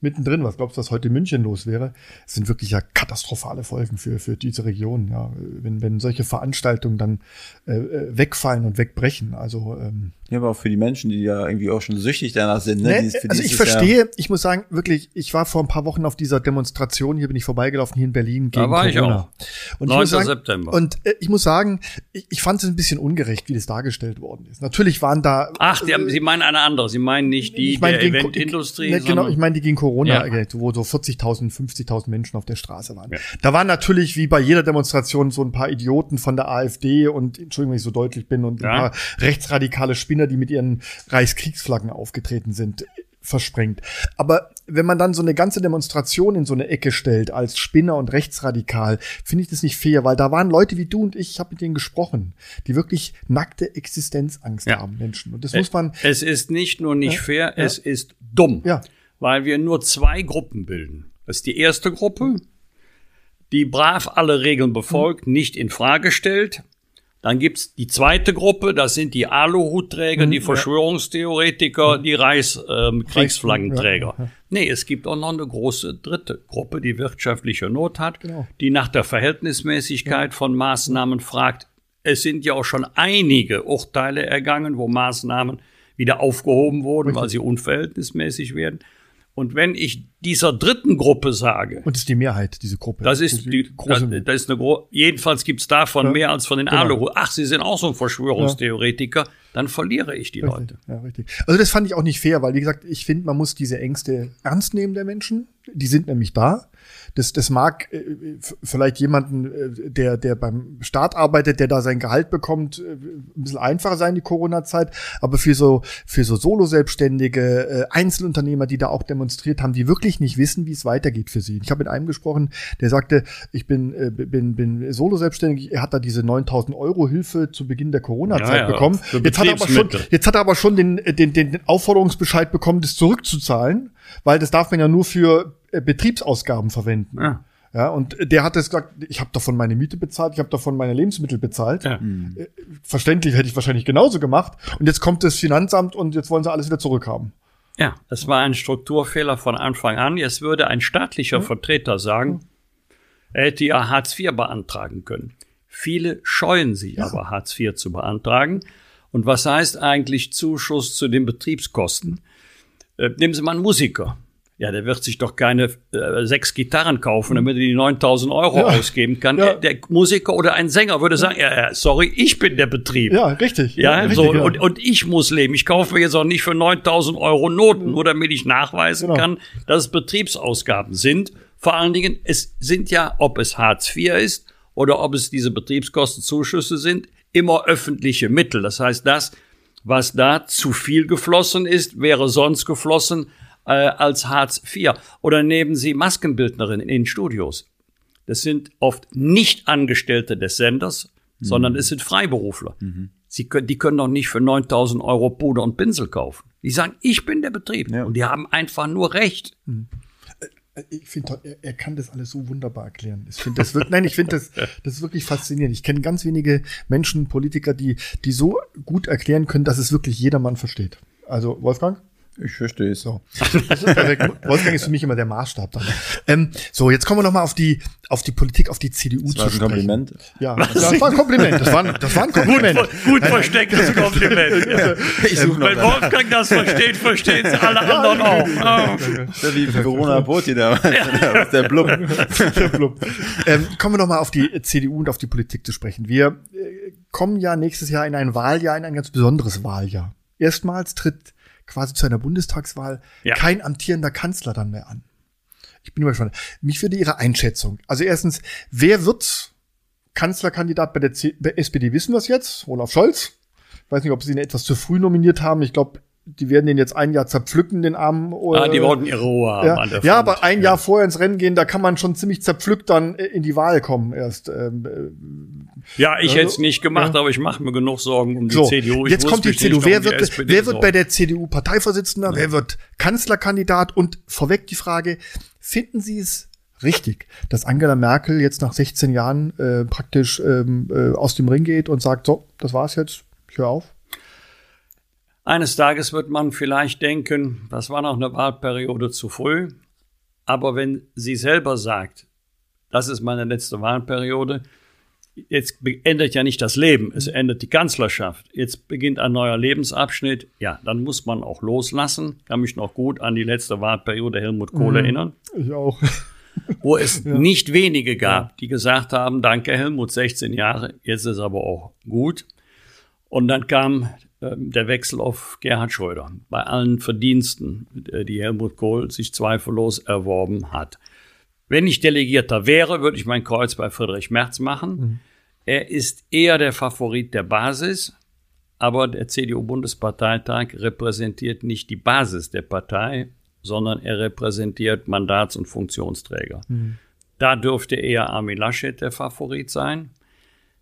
mittendrin. Was glaubst du, was heute in München los wäre? Es sind wirklich ja katastrophale Folgen für, für diese Region. Ja, wenn, wenn solche Veranstaltungen dann äh, äh wegfallen und wegbrechen. Also ähm, ja, aber auch für die Menschen, die ja irgendwie auch schon süchtig danach sind. Ne? Nee, also ich verstehe, ja ich muss sagen, wirklich, ich war vor ein paar Wochen auf dieser Demonstration, hier bin ich vorbeigelaufen, hier in Berlin gegen da war Corona. Ich auch. Und 9. Ich sagen, September. Und äh, ich muss sagen, ich, ich fand es ein bisschen ungerecht, wie das dargestellt worden ist. Natürlich waren da. Ach, die haben, äh, Sie meinen eine andere. Sie meinen nicht die ich mein, der Eventindustrie. Ne, genau, ich meine die gegen Corona, ja. wo so 40.000, 50.000 Menschen auf der Straße waren. Ja. Da waren natürlich wie bei jeder Demonstration so ein paar Idioten von der AfD und Entschuldigung, wenn ich so deutlich bin und ein paar rechtsradikale Spinner, die mit ihren Reichskriegsflaggen aufgetreten sind, versprengt. Aber wenn man dann so eine ganze Demonstration in so eine Ecke stellt als Spinner und rechtsradikal, finde ich das nicht fair, weil da waren Leute wie du und ich, ich habe mit denen gesprochen, die wirklich nackte Existenzangst ja. haben, Menschen. Und das muss man. Es ist nicht nur nicht ja, fair, ja. es ist dumm. Ja. Weil wir nur zwei Gruppen bilden. Das ist die erste Gruppe, die brav alle Regeln befolgt, mhm. nicht in Frage stellt, dann gibt's die zweite Gruppe, das sind die Aluhutträger, mhm, die Verschwörungstheoretiker, ja. die Reichskriegsflaggenträger. Ähm, ja, ja. Nee, es gibt auch noch eine große dritte Gruppe, die wirtschaftliche Not hat, genau. die nach der Verhältnismäßigkeit von Maßnahmen fragt. Es sind ja auch schon einige Urteile ergangen, wo Maßnahmen wieder aufgehoben wurden, Richtig. weil sie unverhältnismäßig werden. Und wenn ich dieser dritten Gruppe sage. Und das ist die Mehrheit, diese Gruppe. Das ist die, große das, das ist eine gro jedenfalls gibt's davon ja, mehr als von den genau. Alu. Ach, sie sind auch so ein Verschwörungstheoretiker. Ja. Dann verliere ich die richtig, Leute. Ja, richtig. Also das fand ich auch nicht fair, weil wie gesagt, ich finde, man muss diese Ängste ernst nehmen der Menschen. Die sind nämlich da. Das, das mag äh, vielleicht jemanden, äh, der, der beim Staat arbeitet, der da sein Gehalt bekommt, äh, ein bisschen einfacher sein, die Corona-Zeit. Aber für so, für so Solo-Selbstständige, äh, Einzelunternehmer, die da auch demonstriert haben, die wirklich nicht wissen, wie es weitergeht für sie. Ich habe mit einem gesprochen, der sagte, ich bin, äh, bin, bin Solo-Selbstständig, er hat da diese 9000 Euro Hilfe zu Beginn der Corona-Zeit ja, ja, bekommen. Jetzt hat, er aber schon, jetzt hat er aber schon den, den, den Aufforderungsbescheid bekommen, das zurückzuzahlen, weil das darf man ja nur für äh, Betriebsausgaben verwenden. Ja. Ja, und der hat es gesagt, ich habe davon meine Miete bezahlt, ich habe davon meine Lebensmittel bezahlt. Ja. Äh, verständlich hätte ich wahrscheinlich genauso gemacht. Und jetzt kommt das Finanzamt und jetzt wollen sie alles wieder zurückhaben. Ja, das war ein Strukturfehler von Anfang an. Jetzt würde ein staatlicher ja. Vertreter sagen, er hätte ja Hartz IV beantragen können. Viele scheuen sich ja. aber, Hartz IV zu beantragen. Und was heißt eigentlich Zuschuss zu den Betriebskosten? Äh, nehmen Sie mal einen Musiker. Ja, der wird sich doch keine äh, sechs Gitarren kaufen, damit er die 9000 Euro ja. ausgeben kann. Ja. Der Musiker oder ein Sänger würde sagen, ja, sorry, ich bin der Betrieb. Ja, richtig. Ja, ja so, richtig, und, und ich muss leben. Ich kaufe mir jetzt auch nicht für 9000 Euro Noten, nur damit ich nachweisen genau. kann, dass es Betriebsausgaben sind. Vor allen Dingen, es sind ja, ob es Hartz IV ist oder ob es diese Betriebskostenzuschüsse sind, immer öffentliche Mittel. Das heißt, das, was da zu viel geflossen ist, wäre sonst geflossen äh, als Hartz IV. Oder nehmen Sie Maskenbildnerinnen in Studios. Das sind oft nicht Angestellte des Senders, mhm. sondern es sind Freiberufler. Mhm. Sie können, die können doch nicht für 9000 Euro Puder und Pinsel kaufen. Die sagen, ich bin der Betrieb. Ja. Und die haben einfach nur Recht. Mhm. Äh, ich finde, er, er, kann das alles so wunderbar erklären. Ich finde das wirklich, nein, ich finde das, das ist wirklich faszinierend. Ich kenne ganz wenige Menschen, Politiker, die, die so gut erklären können, dass es wirklich jedermann versteht. Also, Wolfgang? Ich verstehe es. So. Wolfgang ist für mich immer der Maßstab dann. Ähm, so, jetzt kommen wir noch mal auf die, auf die Politik, auf die CDU das zu war ein sprechen. Kompliment. Ja, das war ein Kompliment. Das war ein, das war ein Kompliment. Gut, gut verstecktes Kompliment. [laughs] Ja. Ich suche Wenn Wolfgang das versteht, verstehen es alle anderen auch. Oh. Wie Corona Boti da. Ja. [laughs] Der Blub. Der Blub. Ähm, kommen wir noch mal auf die CDU und auf die Politik zu sprechen. Wir äh, kommen ja nächstes Jahr in ein Wahljahr, in ein ganz besonderes Wahljahr. Erstmals tritt quasi zu einer Bundestagswahl ja. kein amtierender Kanzler dann mehr an. Ich bin gespannt. Mich würde Ihre Einschätzung. Also erstens, wer wird Kanzlerkandidat bei der, C bei SPD? Wissen wir es jetzt? Olaf Scholz? Ich weiß nicht, ob Sie ihn etwas zu früh nominiert haben. Ich glaube, die werden den jetzt ein Jahr zerpflücken, den Armen. Ah, die wollten ihre Ruhe haben. Ja, an der ja aber ein Jahr vorher ins Rennen gehen, da kann man schon ziemlich zerpflückt dann äh, in die Wahl kommen erst. Ähm, äh, ja, ich also, hätte es nicht gemacht, ja. aber ich mache mir genug Sorgen um die so, CDU. Ich jetzt kommt die CDU. Wer wird, wer wird bei der CDU Parteivorsitzender? Ja. Wer wird Kanzlerkandidat? Und vorweg die Frage, finden Sie es richtig, dass Angela Merkel jetzt nach 16 Jahren äh, praktisch ähm, äh, aus dem Ring geht und sagt, so, das war's jetzt, ich höre auf? Eines Tages wird man vielleicht denken, das war noch eine Wahlperiode zu früh. Aber wenn sie selber sagt, das ist meine letzte Wahlperiode, jetzt endet ja nicht das Leben, es endet die Kanzlerschaft. Jetzt beginnt ein neuer Lebensabschnitt. Ja, dann muss man auch loslassen. Kann mich noch gut an die letzte Wahlperiode Helmut Kohl mhm, erinnern. Ich auch. [laughs] Wo es [laughs] ja. nicht wenige gab, die gesagt haben, danke Helmut, 16 Jahre, jetzt ist aber auch gut. Und dann kam der Wechsel auf Gerhard Schröder. Bei allen Verdiensten, äh, die Helmut Kohl sich zweifellos erworben hat. Wenn ich Delegierter wäre, würde ich mein Kreuz bei Friedrich Merz machen. Mhm. Er ist eher der Favorit der Basis, aber der CDU-Bundesparteitag repräsentiert nicht die Basis der Partei, sondern er repräsentiert Mandats- und Funktionsträger. Mhm. Da dürfte eher Armin Laschet der Favorit sein.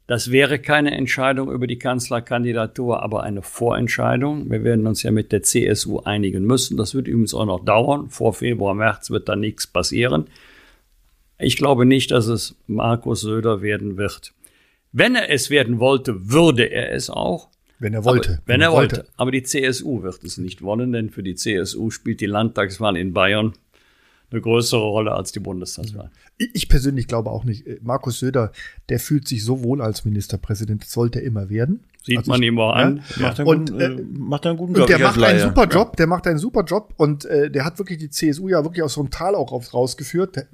Das wäre keine Entscheidung über die Kanzlerkandidatur, aber eine Vorentscheidung. Wir werden uns ja mit der CSU einigen müssen. Das wird übrigens auch noch dauern. Vor Februar, März wird da nichts passieren. Ich glaube nicht, dass es Markus Söder werden wird. Wenn er es werden wollte, würde er es auch. Wenn er wollte. Aber, wenn, wenn er wollte. wollte. Aber die CSU wird es nicht wollen, denn für die CSU spielt die Landtagswahl in Bayern eine größere Rolle als die Bundestagswahl. Ich persönlich glaube auch nicht. Äh, Markus Söder, der fühlt sich so wohl als Ministerpräsident, das sollte er immer werden. Sieht also man ihm auch an. Ja. Macht, einen und, guten, äh, macht einen guten Job. Und der macht einen super Job, der macht einen super Job und äh, der hat wirklich die CSU ja wirklich aus so einem Tal auch rausgeführt. Der,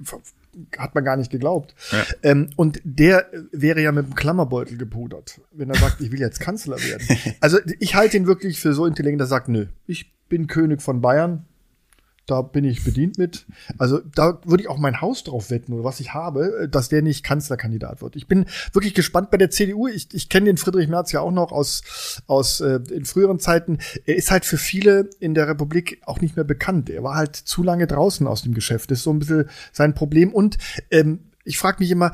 hat man gar nicht geglaubt. Ja. Ähm, und der wäre ja mit dem Klammerbeutel gepudert, wenn er sagt, ich will jetzt Kanzler werden. [laughs] Also ich halte ihn wirklich für so intelligent, dass er sagt, nö, ich bin König von Bayern, da bin ich bedient mit. Also da würde ich auch mein Haus drauf wetten oder was ich habe, dass der nicht Kanzlerkandidat wird. Ich bin wirklich gespannt bei der CDU. Ich, ich kenne den Friedrich Merz ja auch noch aus, aus äh, in früheren Zeiten. Er ist halt für viele in der Republik auch nicht mehr bekannt. Er war halt zu lange draußen aus dem Geschäft. Das ist so ein bisschen sein Problem. Und ähm, ich frage mich immer,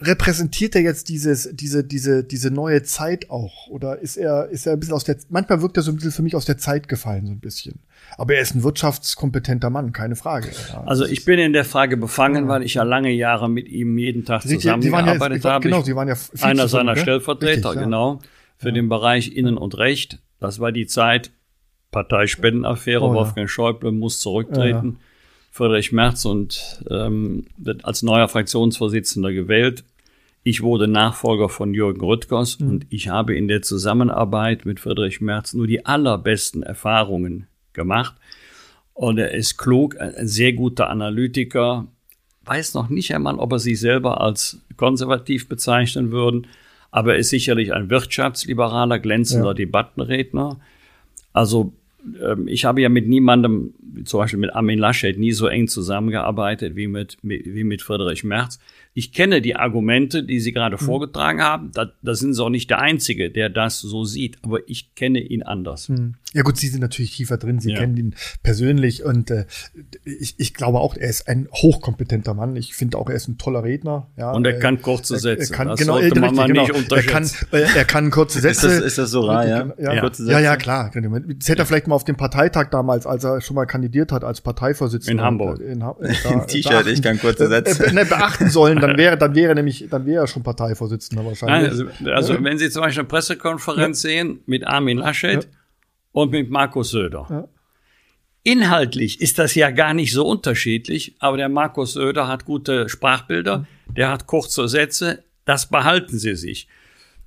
repräsentiert er jetzt dieses, diese, diese, diese neue Zeit auch? Oder ist er, ist er ein bisschen aus der, manchmal wirkt er so ein bisschen für mich aus der Zeit gefallen, so ein bisschen. Aber er ist ein wirtschaftskompetenter Mann, keine Frage. Ja, also ich bin in der Frage befangen, weil ich ja lange Jahre mit ihm jeden Tag zusammengearbeitet ja, habe. Genau, Sie waren ja einer seiner Stellvertreter, Richtig, genau, für ja. den Bereich Innen und Recht. Das war die Zeit Parteispendenaffäre. Oh, Wolfgang Schäuble muss zurücktreten. Friedrich Merz und ähm, wird als neuer Fraktionsvorsitzender gewählt. Ich wurde Nachfolger von Jürgen Rüttgers mhm. und ich habe in der Zusammenarbeit mit Friedrich Merz nur die allerbesten Erfahrungen gemacht. Und er ist klug, ein sehr guter Analytiker, weiß noch nicht einmal, ob er sich selber als konservativ bezeichnen würden, aber er ist sicherlich ein wirtschaftsliberaler, glänzender ja. Debattenredner. Also ähm, ich habe ja mit niemandem, zum Beispiel mit Armin Laschet, nie so eng zusammengearbeitet wie mit, wie mit Friedrich Merz. Ich kenne die Argumente, die Sie gerade mhm. vorgetragen haben. Da, da sind Sie auch nicht der Einzige, der das so sieht. Aber ich kenne ihn anders. Mhm. Ja gut, Sie sind natürlich tiefer drin. Sie ja. kennen ihn persönlich. Und äh, ich, ich glaube auch, er ist ein hochkompetenter Mann. Ich finde auch, er ist ein toller Redner. Ja, und er kann kurze Sätze. Er, kann, das genau, sollte man richtig, genau. nicht Er kann, äh, er kann kurze Sätze. ist, das, ist das so rar, ja? Ja, ja. ja, ja klar. Das hätte er vielleicht mal auf dem Parteitag damals, als er schon mal kandidiert hat als Parteivorsitzender. In Hamburg. In, [laughs] in T-Shirt, ich kann kurze Sätze. Äh, ne, beachten sollen, dann [laughs] wäre, dann wäre nämlich, dann wäre er schon Parteivorsitzender wahrscheinlich. Nein, also, also wenn Sie zum Beispiel eine Pressekonferenz sehen mit Armin Laschet und mit Markus Söder. Inhaltlich ist das ja gar nicht so unterschiedlich, aber der Markus Söder hat gute Sprachbilder, der hat kurze Sätze, das behalten Sie sich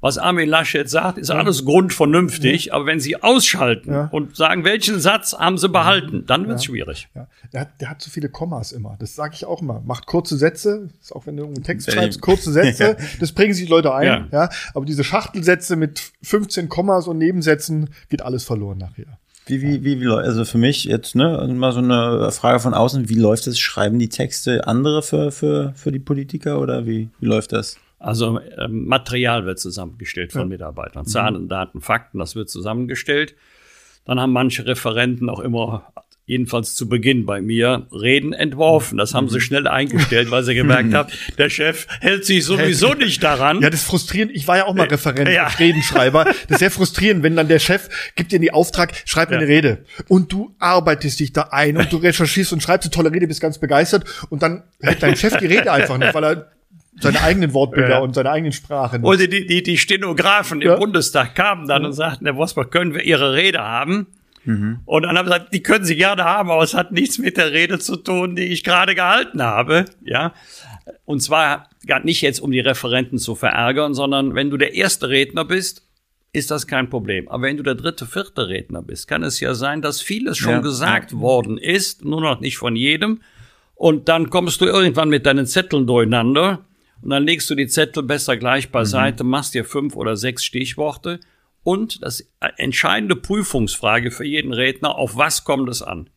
was Armin Laschet sagt, ist alles grundvernünftig, ja. aber wenn Sie ausschalten ja. und sagen, welchen Satz haben Sie behalten, dann wird es schwierig. Ja. Der, hat, der hat zu viele Kommas immer. Das sage ich auch immer. Macht kurze Sätze, auch wenn du einen Text schreibst, kurze Sätze, [laughs] das bringen sich die Leute ein. Ja. Aber diese Schachtelsätze mit 15 Kommas und Nebensätzen geht alles verloren nachher. Wie, wie, wie, wie, also für mich jetzt, ne, mal so eine Frage von außen, wie läuft es? Schreiben die Texte andere für, für, für die Politiker oder wie, wie läuft das? Also äh, Material wird zusammengestellt von ja. Mitarbeitern. Zahlen, Daten, Fakten, das wird zusammengestellt. Dann haben manche Referenten auch immer, jedenfalls zu Beginn bei mir, Reden entworfen. Das haben sie mhm. schnell eingestellt, weil sie gemerkt [laughs] haben, der Chef hält sich sowieso nicht daran. Ja, das ist frustrierend. Ich war ja auch mal Referent, ja. [laughs] Redenschreiber. Das ist sehr frustrierend, wenn dann der Chef gibt dir den Auftrag, schreib mir ja. eine Rede. Und du arbeitest dich da ein und du [laughs] recherchierst und schreibst eine tolle Rede, bist ganz begeistert. Und dann hält dein Chef die Rede einfach nicht, weil er seine eigenen Wortbilder ja. und seine eigenen Sprachen. Oder die, die, die Stenografen ja. im Bundestag kamen dann ja. und sagten, Herr Vosper, können wir Ihre Rede haben? Mhm. Und dann haben sie gesagt, die können Sie gerne haben, aber es hat nichts mit der Rede zu tun, die ich gerade gehalten habe. Ja. Und zwar gar nicht jetzt, um die Referenten zu verärgern, sondern wenn du der erste Redner bist, ist das kein Problem. Aber wenn du der dritte, vierte Redner bist, kann es ja sein, dass vieles schon ja. gesagt worden ist, nur noch nicht von jedem. Und dann kommst du irgendwann mit deinen Zetteln durcheinander und dann legst du die Zettel besser gleich beiseite, mhm. machst dir fünf oder sechs Stichworte und das entscheidende Prüfungsfrage für jeden Redner, auf was kommt es an?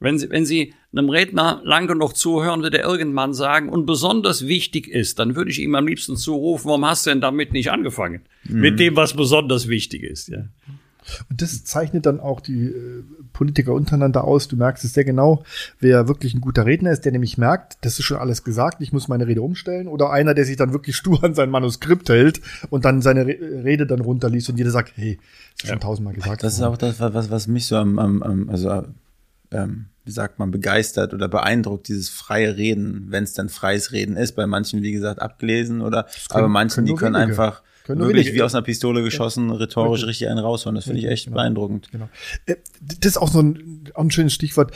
Wenn Sie, wenn Sie einem Redner lang genug zuhören, wird er irgendwann sagen, und besonders wichtig ist, dann würde ich ihm am liebsten zurufen, warum hast du denn damit nicht angefangen? Mhm. Mit dem, was besonders wichtig ist, ja. Und das zeichnet dann auch die äh, Politiker untereinander aus. Du merkst es sehr genau, wer wirklich ein guter Redner ist, der nämlich merkt, das ist schon alles gesagt, ich muss meine Rede umstellen. Oder einer, der sich dann wirklich stur an sein Manuskript hält und dann seine Rede dann runterliest und jeder sagt, hey, das ist schon tausendmal gesagt. Das ist auch das, was, was mich so am, am, am also ähm, wie sagt man, begeistert oder beeindruckt, dieses freie Reden, wenn es dann freies Reden ist. Bei manchen, wie gesagt, abgelesen oder, können, aber manchen, die können wenige. einfach können wirklich wie aus einer Pistole geschossen, rhetorisch richtig, richtig einen raushauen. Das finde ich echt genau. beeindruckend. Genau. Äh, das ist auch so ein, auch ein schönes Stichwort.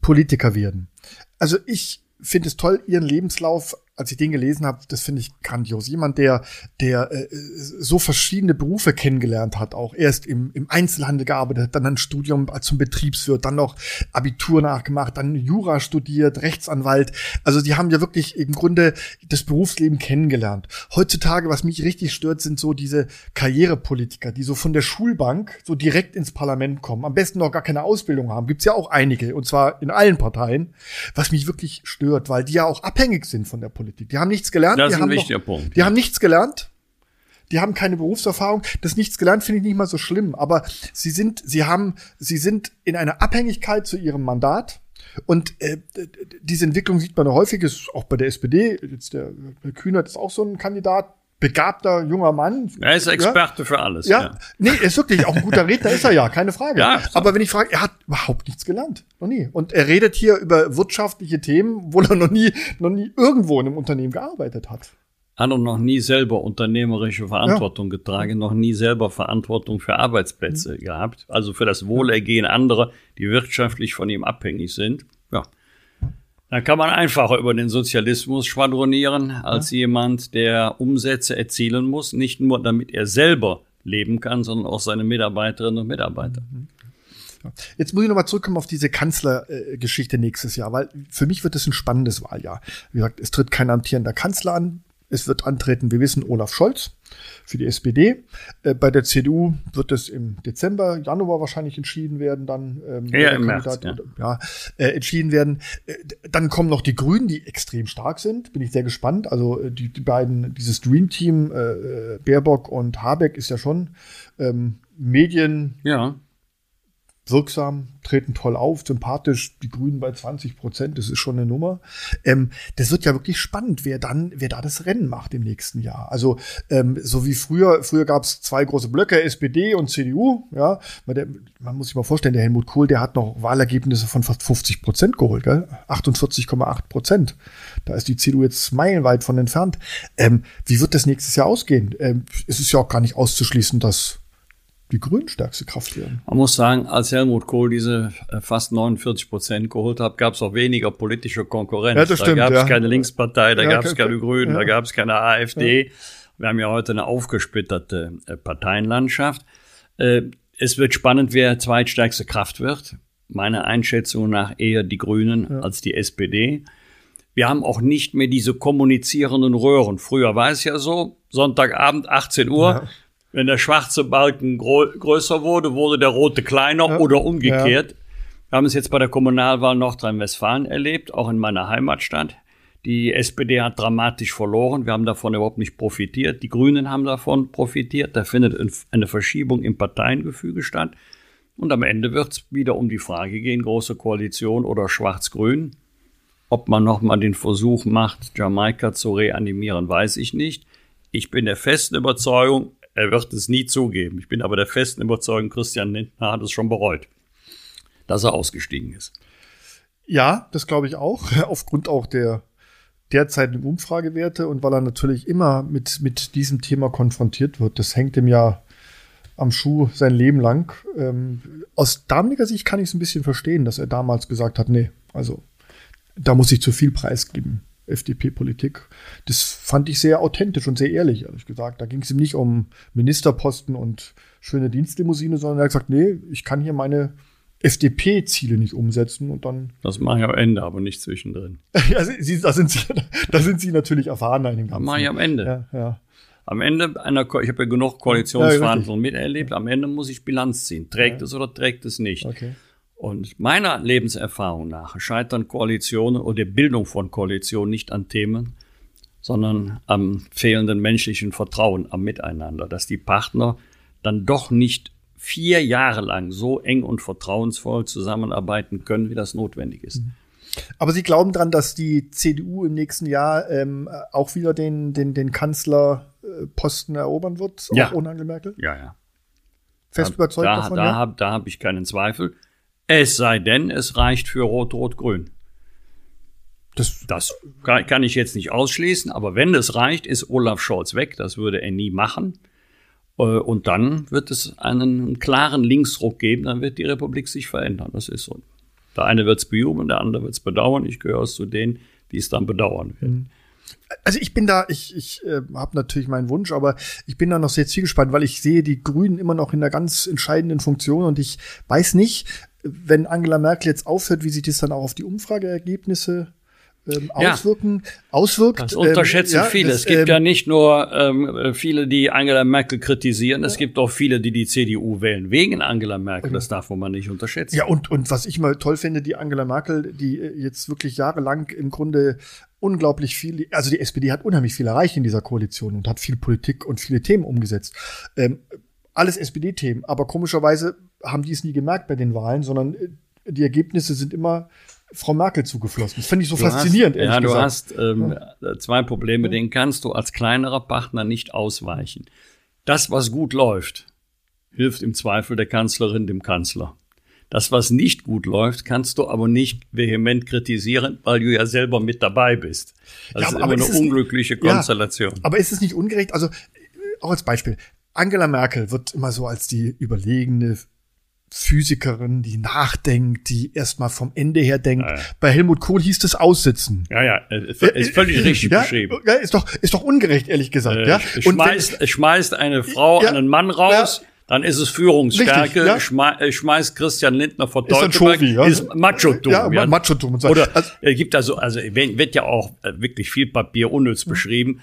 Politiker werden. Also ich finde es toll, ihren Lebenslauf als ich den gelesen habe, das finde ich grandios. Jemand, der, der äh, so verschiedene Berufe kennengelernt hat, auch erst im, im Einzelhandel gearbeitet dann ein Studium zum Betriebswirt, dann noch Abitur nachgemacht, dann Jura studiert, Rechtsanwalt. Also die haben ja wirklich im Grunde das Berufsleben kennengelernt. Heutzutage, was mich richtig stört, sind so diese Karrierepolitiker, die so von der Schulbank so direkt ins Parlament kommen, am besten noch gar keine Ausbildung haben. Gibt's ja auch einige, und zwar in allen Parteien, was mich wirklich stört, weil die ja auch abhängig sind von der Politik. Politik. Die haben nichts gelernt. Das ist ein wichtiger noch, Punkt. Die haben nichts gelernt. Die haben keine Berufserfahrung. Das nichts gelernt finde ich nicht mal so schlimm. Aber sie sind, sie haben, sie sind in einer Abhängigkeit zu ihrem Mandat. Und äh, diese Entwicklung sieht man häufig, ist auch bei der SPD. Jetzt der Kühnert ist auch so ein Kandidat, begabter junger Mann. Er ist Experte ja. für alles. Ja. ja. Nee, er ist wirklich auch ein guter Redner, ist er ja, keine Frage. [laughs] Ja, Aber wenn ich frage, er hat überhaupt nichts gelernt. Noch nie. Und er redet hier über wirtschaftliche Themen, [laughs] wo er noch nie, noch nie irgendwo in einem Unternehmen gearbeitet hat. Hat er noch nie selber unternehmerische Verantwortung ja. getragen, noch nie selber Verantwortung für Arbeitsplätze mhm. gehabt, also für das Wohlergehen anderer, die wirtschaftlich von ihm abhängig sind. Ja. Dann kann man einfacher über den Sozialismus schwadronieren als ja. jemand, der Umsätze erzielen muss, nicht nur damit er selber leben kann, sondern auch seine Mitarbeiterinnen und Mitarbeiter. Mhm. Jetzt muss ich nochmal zurückkommen auf diese Kanzlergeschichte nächstes Jahr, weil für mich wird es ein spannendes Wahljahr. Wie gesagt, es tritt kein amtierender Kanzler an. Es wird antreten, wir wissen, Olaf Scholz für die SPD. Äh, bei der CDU wird es im Dezember, Januar wahrscheinlich entschieden werden, dann ähm, ja, im März, ja. ja äh, entschieden werden. Äh, dann kommen noch die Grünen, die extrem stark sind. Bin ich sehr gespannt. Also äh, die, die beiden, dieses Dream Team, äh, äh, Baerbock und Habeck ist ja schon ähm, Medien. Ja wirksam, treten toll auf, sympathisch, die Grünen bei 20 Prozent, das ist schon eine Nummer. Ähm, das wird ja wirklich spannend, wer dann, wer da das Rennen macht im nächsten Jahr. Also ähm, so wie früher, früher gab es zwei große Blöcke, SPD und CDU, ja. Der, man muss sich mal vorstellen, der Helmut Kohl, der hat noch Wahlergebnisse von fast 50 Prozent geholt, gell? 48,8 Prozent. Da ist die CDU jetzt meilenweit von entfernt. Ähm, wie wird das nächstes Jahr ausgehen? Ähm, es ist ja auch gar nicht auszuschließen, dass die Grünen stärkste Kraft werden. Man muss sagen, als Helmut Kohl diese äh, fast 49 Prozent geholt hat, gab es auch weniger politische Konkurrenz. Ja, das stimmt, da gab es ja. keine Linkspartei, da Ja, gab es keine Grünen, ja. da gab es keine AfD. Wir haben ja heute eine aufgesplitterte äh, Parteienlandschaft. Äh, Es wird spannend, wer zweitstärkste Kraft wird. Meiner Einschätzung nach eher die Grünen als die SPD. Wir haben auch nicht mehr diese kommunizierenden Röhren. Früher war es ja so, Sonntagabend 18 Uhr. Wenn der schwarze Balken größer wurde, wurde der rote kleiner Ja. oder umgekehrt. Wir haben es jetzt bei der Kommunalwahl Nordrhein-Westfalen erlebt, auch in meiner Heimatstadt. Die SPD hat dramatisch verloren. Wir haben davon überhaupt nicht profitiert. Die Grünen haben davon profitiert. Da findet ein- eine Verschiebung im Parteiengefüge statt. Und am Ende wird es wieder um die Frage gehen, große Koalition oder Schwarz-Grün. Ob man nochmal den Versuch macht, Jamaika zu reanimieren, weiß ich nicht. Ich bin der festen Überzeugung, er wird es nie zugeben. Ich bin aber der festen Überzeugung, Christian Lindner hat es schon bereut, dass er ausgestiegen ist. Ja, das glaube ich auch, [laughs] aufgrund auch der derzeitigen Umfragewerte und weil er natürlich immer mit, mit diesem Thema konfrontiert wird. Das hängt ihm ja am Schuh sein Leben lang. Ähm, aus damaliger Sicht kann ich es ein bisschen verstehen, dass er damals gesagt hat, nee, also da muss ich zu viel preisgeben, FDP-Politik. Das fand ich sehr authentisch und sehr ehrlich, ehrlich gesagt. Da ging es ihm nicht um Ministerposten und schöne Dienstlimousine, sondern er hat gesagt, nee, ich kann hier meine FDP-Ziele nicht umsetzen und dann Das mache ich am Ende, aber nicht zwischendrin. [laughs] ja, sie, da, sind sie, [laughs] da sind sie natürlich erfahrener in dem Das Ganzen. mache ich am Ende. ja, ja. Am Ende einer, Ko- ich habe ja genug Koalitionsverhandlungen miterlebt, am Ende muss ich Bilanz ziehen. Trägt es oder trägt es nicht? Okay. Und meiner Lebenserfahrung nach scheitern Koalitionen oder die Bildung von Koalitionen nicht an Themen, sondern am fehlenden menschlichen Vertrauen am Miteinander, dass die Partner dann doch nicht vier Jahre lang so eng und vertrauensvoll zusammenarbeiten können, wie das notwendig ist. Aber Sie glauben dran, dass die CDU im nächsten Jahr ähm, auch wieder den, den, den Kanzlerposten erobern wird, Ja. auch ohne Angela Merkel? Ja, ja. Fest überzeugt da, davon? Da ja? habe da hab ich keinen Zweifel. Es sei denn, es reicht für Rot-Rot-Grün. das, Das kann, ich jetzt nicht ausschließen, aber wenn es reicht, ist Olaf Scholz weg. Das würde er nie machen. Äh, Und dann wird es einen klaren Linksruck geben, dann wird die Republik sich verändern. Das ist so. Der eine wird es bejubeln, der andere wird es bedauern. Ich gehöre zu denen, die es dann bedauern werden. Also ich bin da, ich, ich äh, habe natürlich meinen Wunsch, aber ich bin da noch sehr zielgespannt, weil ich sehe die Grünen immer noch in einer ganz entscheidenden Funktion und ich weiß nicht, wenn Angela Merkel jetzt aufhört, wie sich das dann auch auf die Umfrageergebnisse ähm, Ja. auswirken, auswirkt. Das unterschätzen ähm, ja, viele. das, es gibt ähm, ja nicht nur ähm, viele, die Angela Merkel kritisieren, es gibt auch viele, die die CDU wählen wegen Angela Merkel. Das darf man nicht unterschätzen. Ja, und, und was ich mal toll finde, die Angela Merkel, die äh, jetzt wirklich jahrelang im Grunde unglaublich viel, also die SPD hat unheimlich viel erreicht in dieser Koalition und hat viel Politik und viele Themen umgesetzt. Ähm, alles SPD-Themen, aber komischerweise haben die es nie gemerkt bei den Wahlen, sondern äh, die Ergebnisse sind immer Frau Merkel zugeflossen. Das finde ich so Du faszinierend, hast, ja, du gesagt. hast ähm, zwei Probleme, denen kannst du als kleinerer Partner nicht ausweichen. Das, was gut läuft, hilft im Zweifel der Kanzlerin, dem Kanzler. Das, was nicht gut läuft, kannst du aber nicht vehement kritisieren, weil du ja selber mit dabei bist. Das Ja, ist aber- immer aber eine ist nicht- unglückliche Ja. Konstellation. Aber ist es nicht ungerecht? Also, äh, auch als Beispiel. Angela Merkel wird immer so als die überlegene Physikerin, die nachdenkt, die erstmal vom Ende her denkt. Ja, ja. Bei Helmut Kohl hieß es aussitzen. Ja, ja, es ist völlig richtig ja, beschrieben. Ja, ist doch, ist doch ungerecht, ehrlich gesagt. Äh, ja. Und wenn- schmeißt, es schmeißt eine Frau Ja, einen Mann raus, dann ist es Führungsstärke, Richtig, ja. schmei äh, schmeißt Christian Lindner vor Ist dann Teutoburg, Chauvi, ja. ist Machotum. Ja, Machotum und so. Oder Also- es gibt also, also wird ja auch äh, wirklich viel Papier unnütz beschrieben.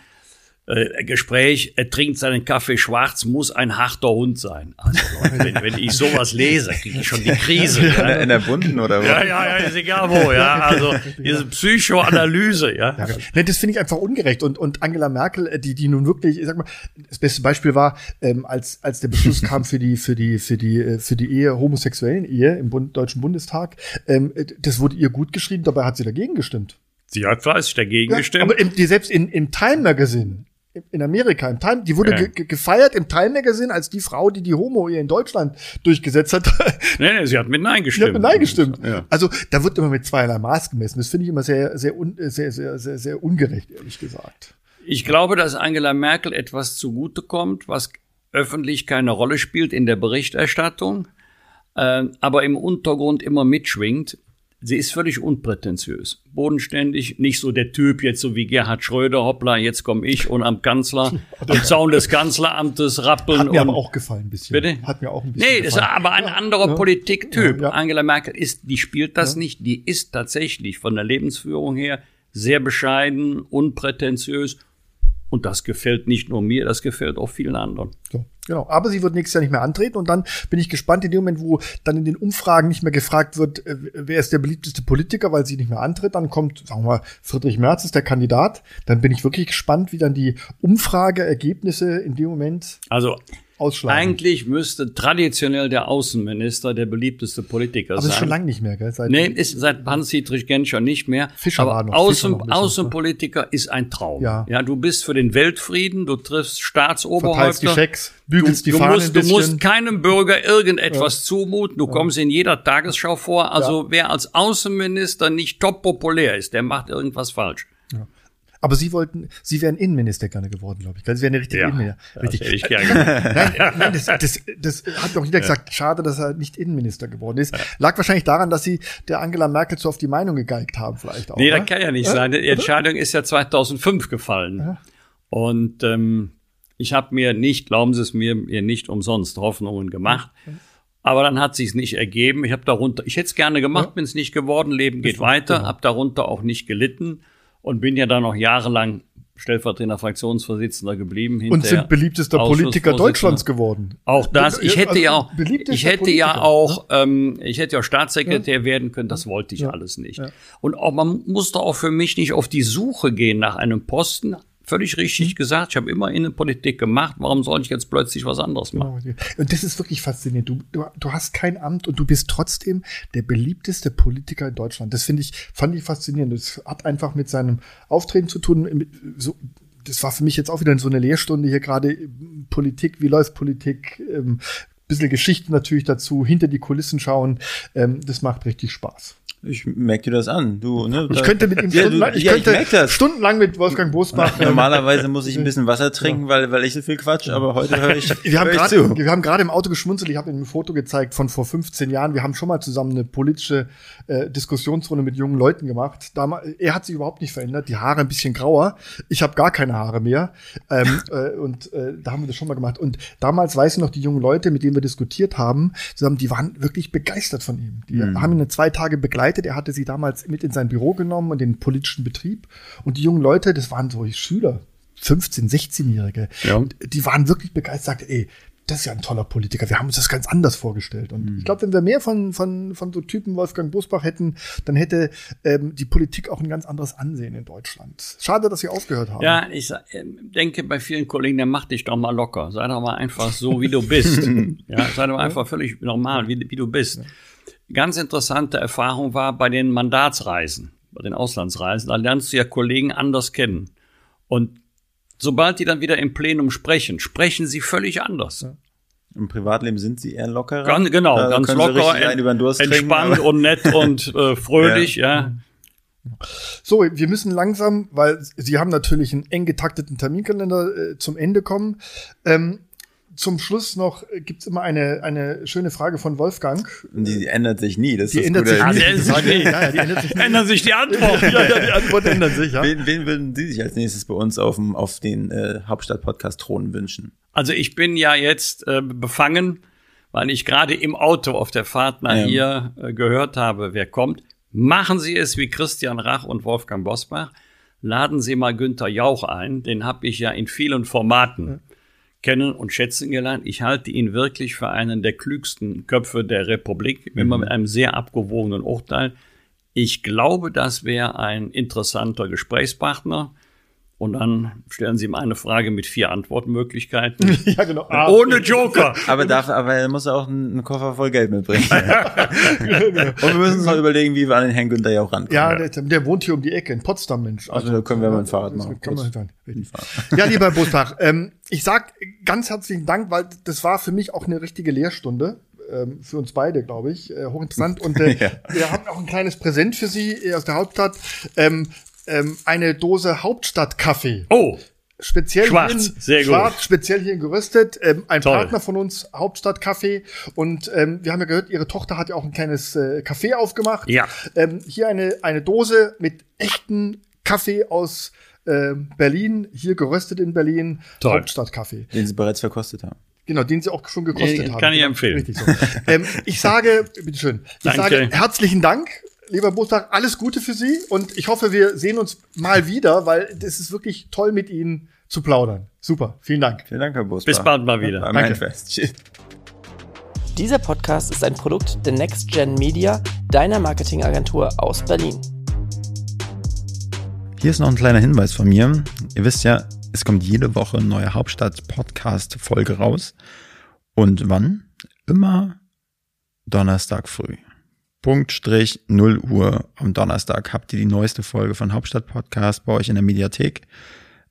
Äh, Gespräch, er trinkt seinen Kaffee schwarz, muss ein harter Hund sein. Also, wenn, wenn ich sowas lese, kriege ich schon die Krise. [laughs] Ja. In der bunten oder was? ja, ja, ja ist egal wo, ja. Also diese Psychoanalyse, ja. Ja, ne, das finde ich einfach ungerecht. Und, und Angela Merkel, äh, die, die nun wirklich, ich sag mal, das beste Beispiel war, ähm, als, als der Beschluss kam für die, für die, für die, äh, für die Ehe, homosexuellen Ehe im Bund, Deutschen Bundestag, ähm, äh, das wurde ihr gut geschrieben, dabei hat sie dagegen gestimmt. Sie hat fleißig dagegen Ja, gestimmt. Aber im, die selbst in, im Time Magazine, in- Amerika, im Time, die wurde Ja. ge ge gefeiert im Time Magazine als die Frau, die die Homo-Ehe in Deutschland durchgesetzt hat. [laughs] nee, nee, sie hat mit Nein gestimmt. hat mit Nein gestimmt. Ja. Also da wird immer mit zweierlei Maß gemessen. Das finde ich immer sehr, sehr, un, sehr, sehr, sehr, sehr ungerecht, ehrlich gesagt. Ich glaube, dass Angela Merkel etwas zugutekommt, was öffentlich keine Rolle spielt in der Berichterstattung, äh, aber im Untergrund immer mitschwingt. Sie ist völlig unprätentiös, bodenständig, nicht so der Typ jetzt so wie Gerhard Schröder, hoppla, jetzt komme ich und am Kanzler, [laughs] am Zaun des Kanzleramtes rappeln. Hat mir aber auch gefallen ein bisschen. Bitte? Hat mir auch ein bisschen Nee, das ist gefallen. aber ein anderer Politiktyp. Ja, ja. Angela Merkel ist, die spielt das nicht. Die ist tatsächlich von der Lebensführung her sehr bescheiden, unprätentiös. Und das gefällt nicht nur mir, das gefällt auch vielen anderen. So, genau. Aber sie wird nächstes Jahr nicht mehr antreten und dann bin ich gespannt in dem Moment, wo dann in den Umfragen nicht mehr gefragt wird, äh, wer ist der beliebteste Politiker, weil sie nicht mehr antritt. Dann kommt, sagen wir mal, Friedrich Merz ist der Kandidat. Dann bin ich wirklich gespannt, wie dann die Umfrageergebnisse in dem Moment Also ausschlagen. eigentlich müsste traditionell der Außenminister der beliebteste Politiker aber das ist sein. schon lange nicht mehr, gell? Seit Nee, ist seit Hans-Dietrich Genscher nicht mehr. Fischer war aber noch, Fischer Außen, noch ein bisschen, Außenpolitiker ist ein Traum. Ja. ja, du bist für den Weltfrieden, du triffst verteilst die Staatsoberhäupter. Schecks, bügelst du, die du Fahnen musst, ein du musst keinem Bürger irgendetwas zumuten. Du kommst in jeder Tagesschau vor. Also wer als Außenminister nicht top populär ist, der macht irgendwas falsch. Aber sie wollten, sie wären Innenminister gerne geworden, glaube ich. Sie wären der richtige Innenminister. das Richtig. hätte ich gerne. [laughs] Nein, nein das, das, das hat doch jeder gesagt. Schade, dass er nicht Innenminister geworden ist. Lag wahrscheinlich daran, dass sie der Angela Merkel so auf die Meinung gegeigt haben, vielleicht auch. Nee, ne? das kann ja nicht sein. Die Entscheidung ist ja 2005 gefallen. Und ähm, ich habe mir nicht, glauben Sie es mir, mir nicht umsonst Hoffnungen gemacht. Aber dann hat sich's nicht ergeben. Ich habe darunter, ich hätte es gerne gemacht, bin es nicht geworden. Leben geht weiter. Habe darunter auch nicht gelitten und bin ja dann noch jahrelang stellvertretender Fraktionsvorsitzender geblieben. Und sind beliebtester Politiker. Deutschlands geworden. Auch das. Ich hätte Also, ja auch, ich hätte ja auch, ähm, ich hätte ja auch Staatssekretär werden können. Das wollte ich alles nicht. Und auch man musste auch für mich nicht auf die Suche gehen nach einem Posten. Völlig richtig Mhm. gesagt. Ich habe immer Innenpolitik gemacht. Warum soll ich jetzt plötzlich was anderes machen? Genau. Und das ist wirklich faszinierend. Du, du, du hast kein Amt und du bist trotzdem der beliebteste Politiker in Deutschland. Das finde ich, fand ich faszinierend. Das hat einfach mit seinem Auftreten zu tun. So, das war für mich jetzt auch wieder so eine Lehrstunde hier gerade Politik, wie läuft Politik, ähm, bisschen Geschichte natürlich dazu, hinter die Kulissen schauen. Ähm, das macht richtig Spaß. Ich merke dir das an. Du, ne, Ich könnte mit ihm ja, stundenlang, du, ich ja, könnte ich stundenlang mit Wolfgang Bosbach. [laughs] Normalerweise muss ich ein bisschen Wasser trinken, weil, weil ich so viel quatsch, aber heute höre ich, [laughs] Wir haben zu. wir haben gerade im Auto geschmunzelt. Ich habe Ihnen ein Foto gezeigt von vor 15 Jahren. Wir haben schon mal zusammen eine politische äh, Diskussionsrunde mit jungen Leuten gemacht. Damals, er hat sich überhaupt nicht verändert. Die Haare ein bisschen grauer. Ich habe gar keine Haare mehr. Ähm, [laughs] äh, und äh, da haben wir das schon mal gemacht. Und damals weiß ich noch, die jungen Leute, mit denen wir diskutiert haben, zusammen, die waren wirklich begeistert von ihm. Die haben ihn zwei Tage begleitet. Er hatte sie damals mit in sein Büro genommen und den politischen Betrieb. Und die jungen Leute, das waren so Schüler, 15-, 16-Jährige, Ja. die waren wirklich begeistert, sagte, ey, das ist ja ein toller Politiker. Wir haben uns das ganz anders vorgestellt. Und ich glaube, wenn wir mehr von, von, von so Typen Wolfgang Bosbach hätten, dann hätte ähm, die Politik auch ein ganz anderes Ansehen in Deutschland. Schade, dass sie aufgehört haben. Ja, ich sa- äh, denke bei vielen Kollegen, der macht dich doch mal locker. Sei doch mal einfach so, wie du bist. [laughs] ja, sei doch einfach völlig normal, wie, wie du bist. Ganz interessante Erfahrung war bei den Mandatsreisen, bei den Auslandsreisen. Da lernst du ja Kollegen anders kennen. Und sobald die dann wieder im Plenum sprechen, sprechen sie völlig anders. Im Privatleben sind sie eher lockerer. Ganz, genau, Da ganz locker, Durst entspannt und nett und äh, [laughs] fröhlich, ja. So, wir müssen langsam, weil Sie haben natürlich einen eng getakteten Terminkalender äh, zum Ende kommen. Ähm, zum Schluss noch äh, gibt's immer eine, eine schöne Frage von Wolfgang. Die, die ändert sich nie. Das Die ist das ändert Gute. sich nie. Ja, ja, die ändert sich nie. Ändern sich die Antworten. ja, ja, die Antwort ändert sich, ja. Wen, wen würden Sie sich als nächstes bei uns auf, dem, auf den äh, Hauptstadt-Podcast Thron wünschen? Also ich bin ja jetzt äh, befangen, weil ich gerade im Auto auf der Fahrt nach Ja. hier äh, gehört habe, wer kommt. Machen Sie es wie Christian Rach und Wolfgang Bosbach. laden Sie mal Günther Jauch ein, den habe ich ja in vielen Formaten ja. Kennen und schätzen gelernt. Ich halte ihn wirklich für einen der klügsten Köpfe der Republik, mhm. immer mit einem sehr abgewogenen Urteil. Ich glaube, das wäre ein interessanter Gesprächspartner. Und dann stellen Sie ihm eine Frage mit vier Antwortmöglichkeiten. [laughs] ja, genau. Ah, Ohne Joker. [laughs] aber, darf, aber er muss auch einen Koffer voll Geld mitbringen. [laughs] Und wir müssen uns noch überlegen, wie wir an den Herrn Günther ja auch rankommen. Ja, der, der, wohnt hier um die Ecke in Potsdam, Mensch. Also, also da können wir mal ein Fahrrad machen. Ja, lieber Bosbach, ähm, ich sag ganz herzlichen Dank, weil das war für mich auch eine richtige Lehrstunde ähm, für uns beide, glaube ich, äh, hochinteressant. Und äh, ja. wir haben auch ein kleines Präsent für Sie äh, aus der Hauptstadt. Ähm, ähm, eine Dose Hauptstadtkaffee. Oh. Speziell schwarz, hier in, sehr schwarz, gut. speziell hier geröstet. Ähm, ein Toll. Partner von uns, Hauptstadtkaffee. Und ähm, wir haben ja gehört, ihre Tochter hat ja auch ein kleines äh, Café aufgemacht. Ja. Ähm, hier eine, eine Dose mit echten Kaffee aus äh, Berlin, hier geröstet in Berlin. Toll. Hauptstadtkaffee. Den Sie bereits verkostet haben. Genau, den Sie auch schon gekostet äh, haben. Kann ich empfehlen. Richtig so. ähm, ich sage, [laughs] bitteschön, ich Danke. sage herzlichen Dank lieber Bostag, alles Gute für Sie und ich hoffe, wir sehen uns mal wieder, weil es ist wirklich toll, mit Ihnen zu plaudern. Super, vielen Dank. Vielen Dank, Herr Bostag. Bis bald mal wieder. Danke. Fest. Tschüss. Dieser Podcast ist ein Produkt der Next Gen Media, deiner Marketingagentur aus Berlin. Hier ist noch ein kleiner Hinweis von mir. Ihr wisst ja, es kommt jede Woche eine neue Hauptstadt-Podcast-Folge raus. Und wann? Immer Donnerstag früh. Punktstrich 0 Uhr am Donnerstag habt ihr die neueste Folge von Hauptstadt Podcast bei euch in der Mediathek.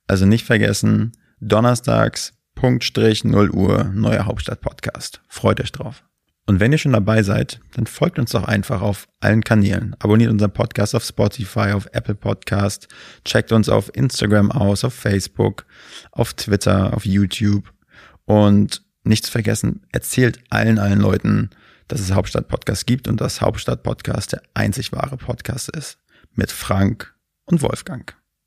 Also nicht vergessen, donnerstags Punktstrich 0 Uhr neuer Hauptstadt Podcast. Freut euch drauf. Und wenn ihr schon dabei seid, dann folgt uns doch einfach auf allen Kanälen. Abonniert unseren Podcast auf Spotify, auf Apple Podcast, checkt uns auf Instagram aus, auf Facebook, auf Twitter, auf YouTube und nichts vergessen, erzählt allen, allen Leuten, dass es Hauptstadt-Podcast gibt und dass Hauptstadt-Podcast der einzig wahre Podcast ist. Mit Frank und Wolfgang.